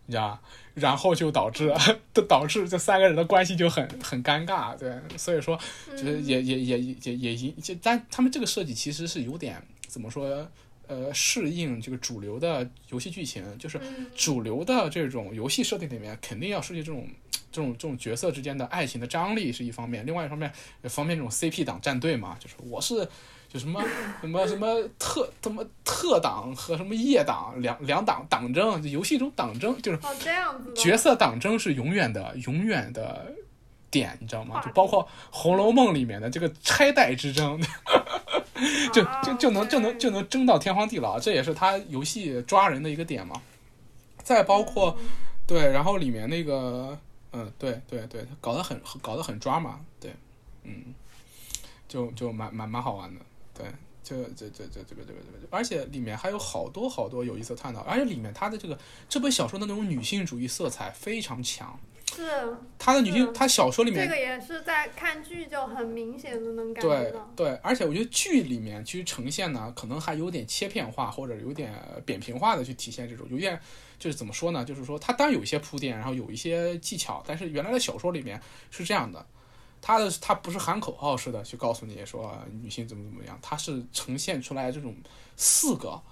你知道吧？然后就导致就导致这三个人的关系就很很尴尬，对，所以说就是也也也也也也就但他们这个设计其实是有点怎么说？呃，适应这个主流的游戏剧情，就是嗯主流的这种游戏设定里面，肯定要设计这种这种这种角色之间的爱情的张力是一方面，另外一方面也方便这种 CP 党战队嘛，就是我是就什么什么什么特什么特党和什么夜党两两党党争，就游戏中党争就是。角色党争是永远的永远的点，你知道吗？就包括《红楼梦》里面的这个拆代之争，就啊就就能就能就能争到天荒地老，这也是他游戏抓人的一个点嘛。再包括嗯对，然后里面那个，嗯，对对对，搞得很搞得很抓嘛，对，嗯，就就蛮蛮蛮好玩的，对，这这这这这个这个这个，而且里面还有好多好多有意思的探讨，而且里面他的这个这本小说的那种女性主义色彩非常强，是他的女性，他小说里面这个也是在看剧就很明显的能感觉对到。对，而且我觉得剧里面其实呈现呢，可能还有点切片化或者有点扁平化的去体现这种，有点就是怎么说呢？就是说它当然有一些铺垫，然后有一些技巧，但是原来的小说里面是这样的，他的他不是喊口号似的去告诉你说女性怎么怎么样，他是呈现出来这种四个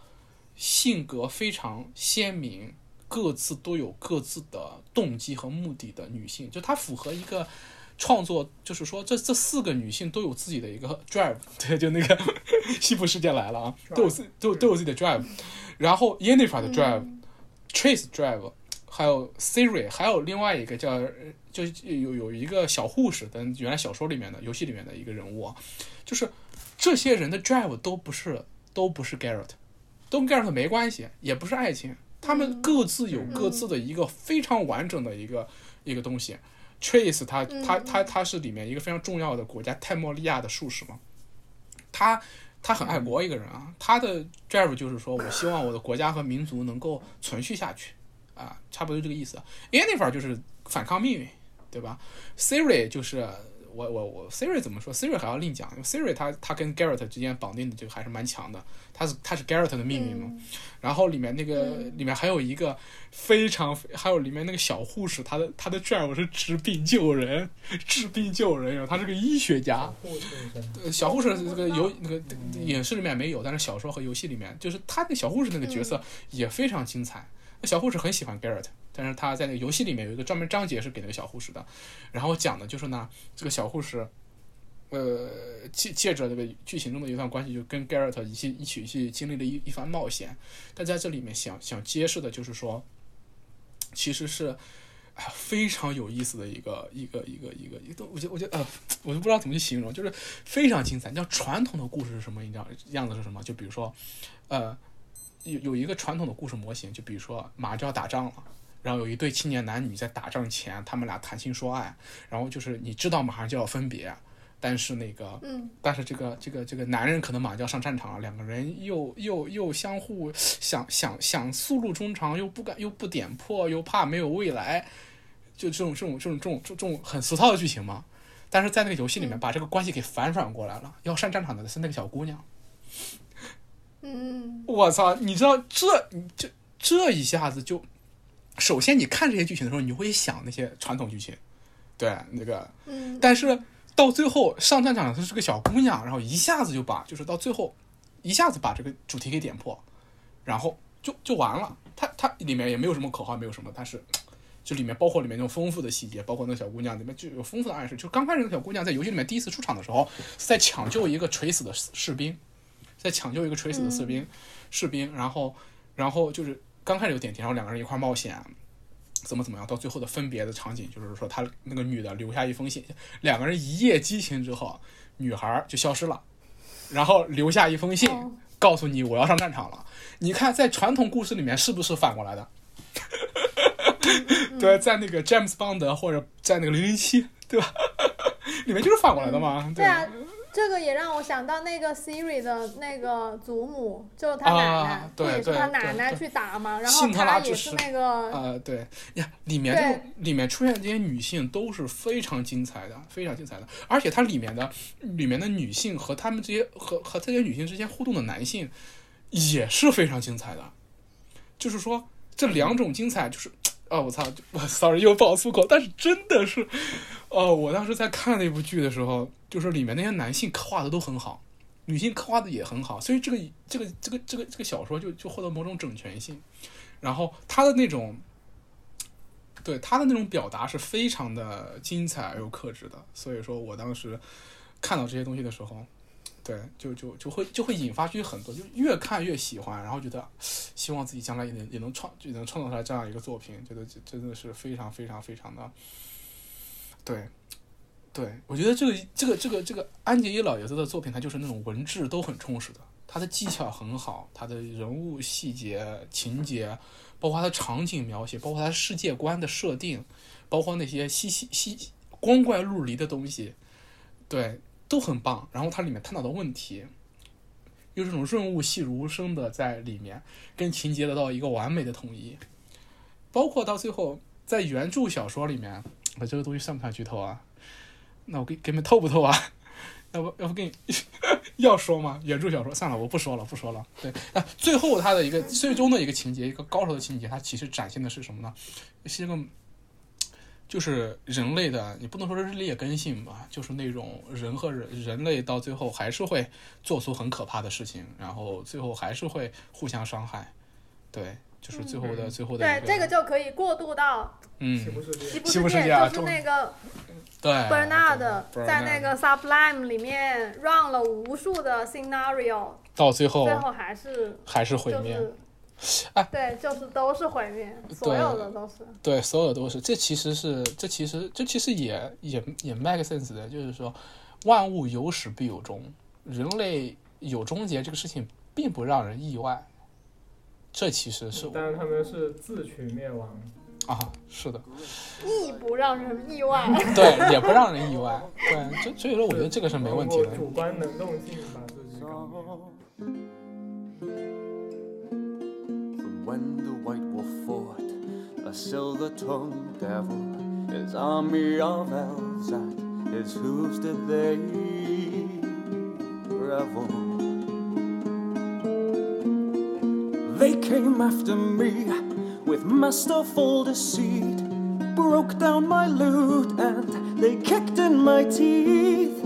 性格非常鲜明。各自都有各自的动机和目的的女性，就她符合一个创作，就是说这这四个女性都有自己的一个 drive，对，就那个 西部世界来了啊，都有自都都有自己的 drive，然后 Yennefer 的 drive，Trace drive，还有 Siri，还有另外一个叫呃就有有一个小护士的，原来小说里面的游戏里面的一个人物啊，就是这些人的 drive 都不是都不是 Garrett，都跟 Garrett 没关系，也不是爱情，他们各自有各自的一个非常完整的一个一个东西。Trace 他他他他是里面一个非常重要的国家泰莫利亚的术士嘛，他他很爱国一个人啊，他的 drive 就是说我希望我的国家和民族能够存续下去啊，差不多就这个意思。Yennefer 就是反抗命运，对吧？Siri 就是我我我 Siri 怎么说？Siri 还要另讲，因为 Siri 他他跟 Garrett 之间绑定的这个还是蛮强的，他是他是 Garrett 的命运嘛。然后里面那个、里面还有一个非常，还有里面那个小护士，他的他的 drive 是治病救人，治病救人，然后他是个医学家。小护士这个游那个影视里面没有，但是小说和游戏里面，就是他那小护士那个角色也非常精彩。那小护士很喜欢 Garrett，但是他在那个游戏里面有一个专门章节是给那个小护士的，然后讲的就是呢，这个小护士。呃，借借着这个剧情中的一段关系，就跟 Garrett 一起一起去经历了一一番冒险。但在这里面想想揭示的就是说，其实是啊非常有意思的一个一个一个一个一个，我觉我觉呃，我都不知道怎么去形容，就是非常精彩。你知道传统的故事是什么？你知道样子是什么？就比如说，呃，有有一个传统的故事模型，就比如说马上就要打仗了。然后有一对青年男女在打仗前，他们俩谈情说爱，然后就是你知道马上就要分别，但是那个，嗯，但是这个这个这个男人可能马上就要上战场了，两个人又又又相互想想想诉路衷肠，又不敢又不点破，又怕没有未来，就这种这种这种这种这种很俗套的剧情嘛。但是在那个游戏里面，把这个关系给反转过来了，要上战场的是那个小姑娘。嗯，我操！你知道这这这一下子就，首先你看这些剧情的时候，你会想那些传统剧情，对那个，嗯，但是到最后上战场的是个小姑娘，然后一下子就把就是到最后一下子把这个主题给点破，然后就就完了。它它里面也没有什么口号，没有什么，但是就里面包括里面那种丰富的细节，包括那小姑娘里面就有丰富的暗示。就刚开始那个小姑娘在游戏里面第一次出场的时候，是在抢救一个垂死的士士兵，在抢救一个垂死的士兵，士兵，然后然后就是刚开始有点题，然后两个人一块冒险。怎么怎么样，到最后的分别的场景，就是说他那个女的留下一封信，两个人一夜激情之后，女孩就消失了，然后留下一封信，哦告诉你我要上战场了。你看，在传统故事里面是不是反过来的？对，在那个詹姆斯邦德或者在那个零零七，对吧？里面就是反过来的嘛。对啊，这个也让我想到那个 Siri 的那个祖母，就是他奶奶啊，对不也是他奶奶去打嘛，然后他也是那个，呃，对呀，里面就里面出现这些女性都是非常精彩的，非常精彩的，而且它里面的里面的女性和她们这些和和这些女性之间互动的男性也是非常精彩的，就是说这两种精彩就是。哦，我操！我 sorry 又爆粗口，但是真的是，哦，我当时在看那部剧的时候，就是里面那些男性刻画的都很好，女性刻画的也很好，所以这个这个这个这个这个小说就就获得某种整全性。然后他的那种，对他的那种表达是非常的精彩而又克制的，所以说我当时看到这些东西的时候，对，就就就会就会引发出很多，就越看越喜欢，然后觉得希望自己将来也能也能创也能创造出来这样一个作品，觉得这真的是非常非常非常的，对。对，我觉得这个这个这个这个安杰伊老爷子的作品，他就是那种文质都很充实的，他的技巧很好，他的人物细节、情节，包括他的场景描写，包括他世界观的设定，包括那些稀稀稀光怪陆离的东西，对，都很棒。然后它里面探讨的问题，又这种润物细无声的在里面跟情节得到一个完美的统一，包括到最后在原著小说里面，我这个东西算不算剧透啊？那我给给你们透不透啊？要不要不给你 要说吗？原著小说算了，我不说了，不说了。对，那最后它的一个最终的一个情节，一个高潮的情节，它其实展现的是什么呢？是一个就是人类的，你不能说是劣根性吧，就是那种人和人人类到最后还是会做出很可怕的事情，然后最后还是会互相伤害。对，就是最后的最后的对，这个就可以过渡到嗯。西，部世界西部世世界，就是那个对。Bernard 在那个 Sublime 里面 run 了无数的 scenario，到最后最后还是还是毁灭，就是哎，对，就是都是毁灭，所有的都是。对，所有的都是。这其实是，这其实这其实也也也 make sense 的，就是说，万物有始必有终，人类有终结这个事情并不让人意外。这其实是但是他们是自取灭亡。啊，是的，亦不让人意外。对，也不让人意外。对，就所以说，我觉得这个是没问题的主观能动性把自己搞 when the White Wolf fought a silver-tongued devil, his army of elves at his hooves did they revel. They came after me with masterful deceit, broke down my lute and they kicked in my teeth,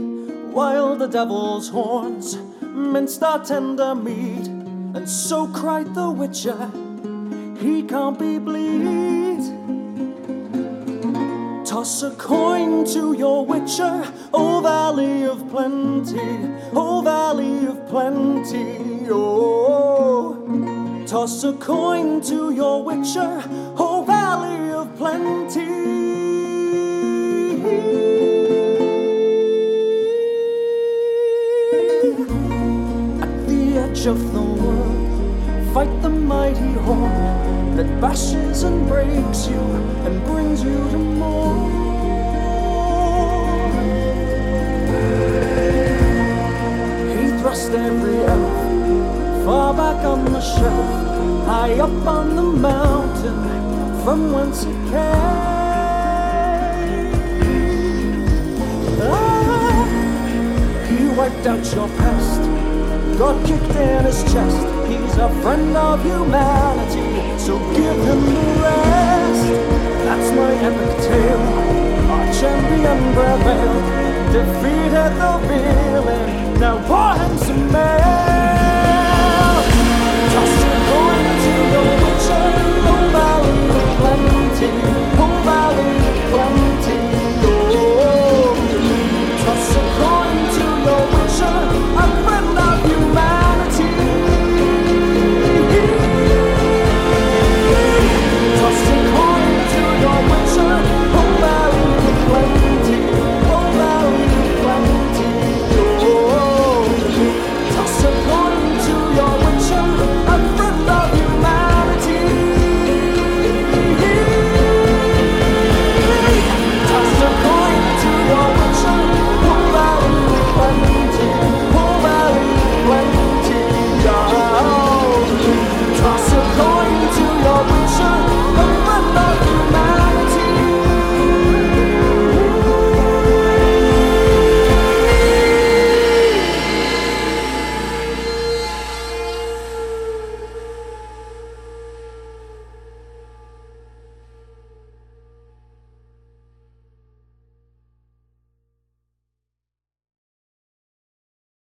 while the devil's horns minced our tender meat, and so cried the witcher, he can't be bleed. Toss a coin to your witcher, O Valley of Plenty, O Valley of Plenty, oh. Toss a coin to your witcher, O Valley of Plenty. At the edge of the world, fight the mighty horn that bashes and breaks you and brings you to more. He thrust every elf far back on the shelf, high up on the mountain from whence it came. Ah, he wiped out your past. God kicked in his chest. He's a friend of humanity, so give him the rest. That's my epic tale. Our champion prevailed, defeated the villain. Now pour him some ale. Toss your coin to the witcher. Oh, valley, plenty. Oh, valley, plenty.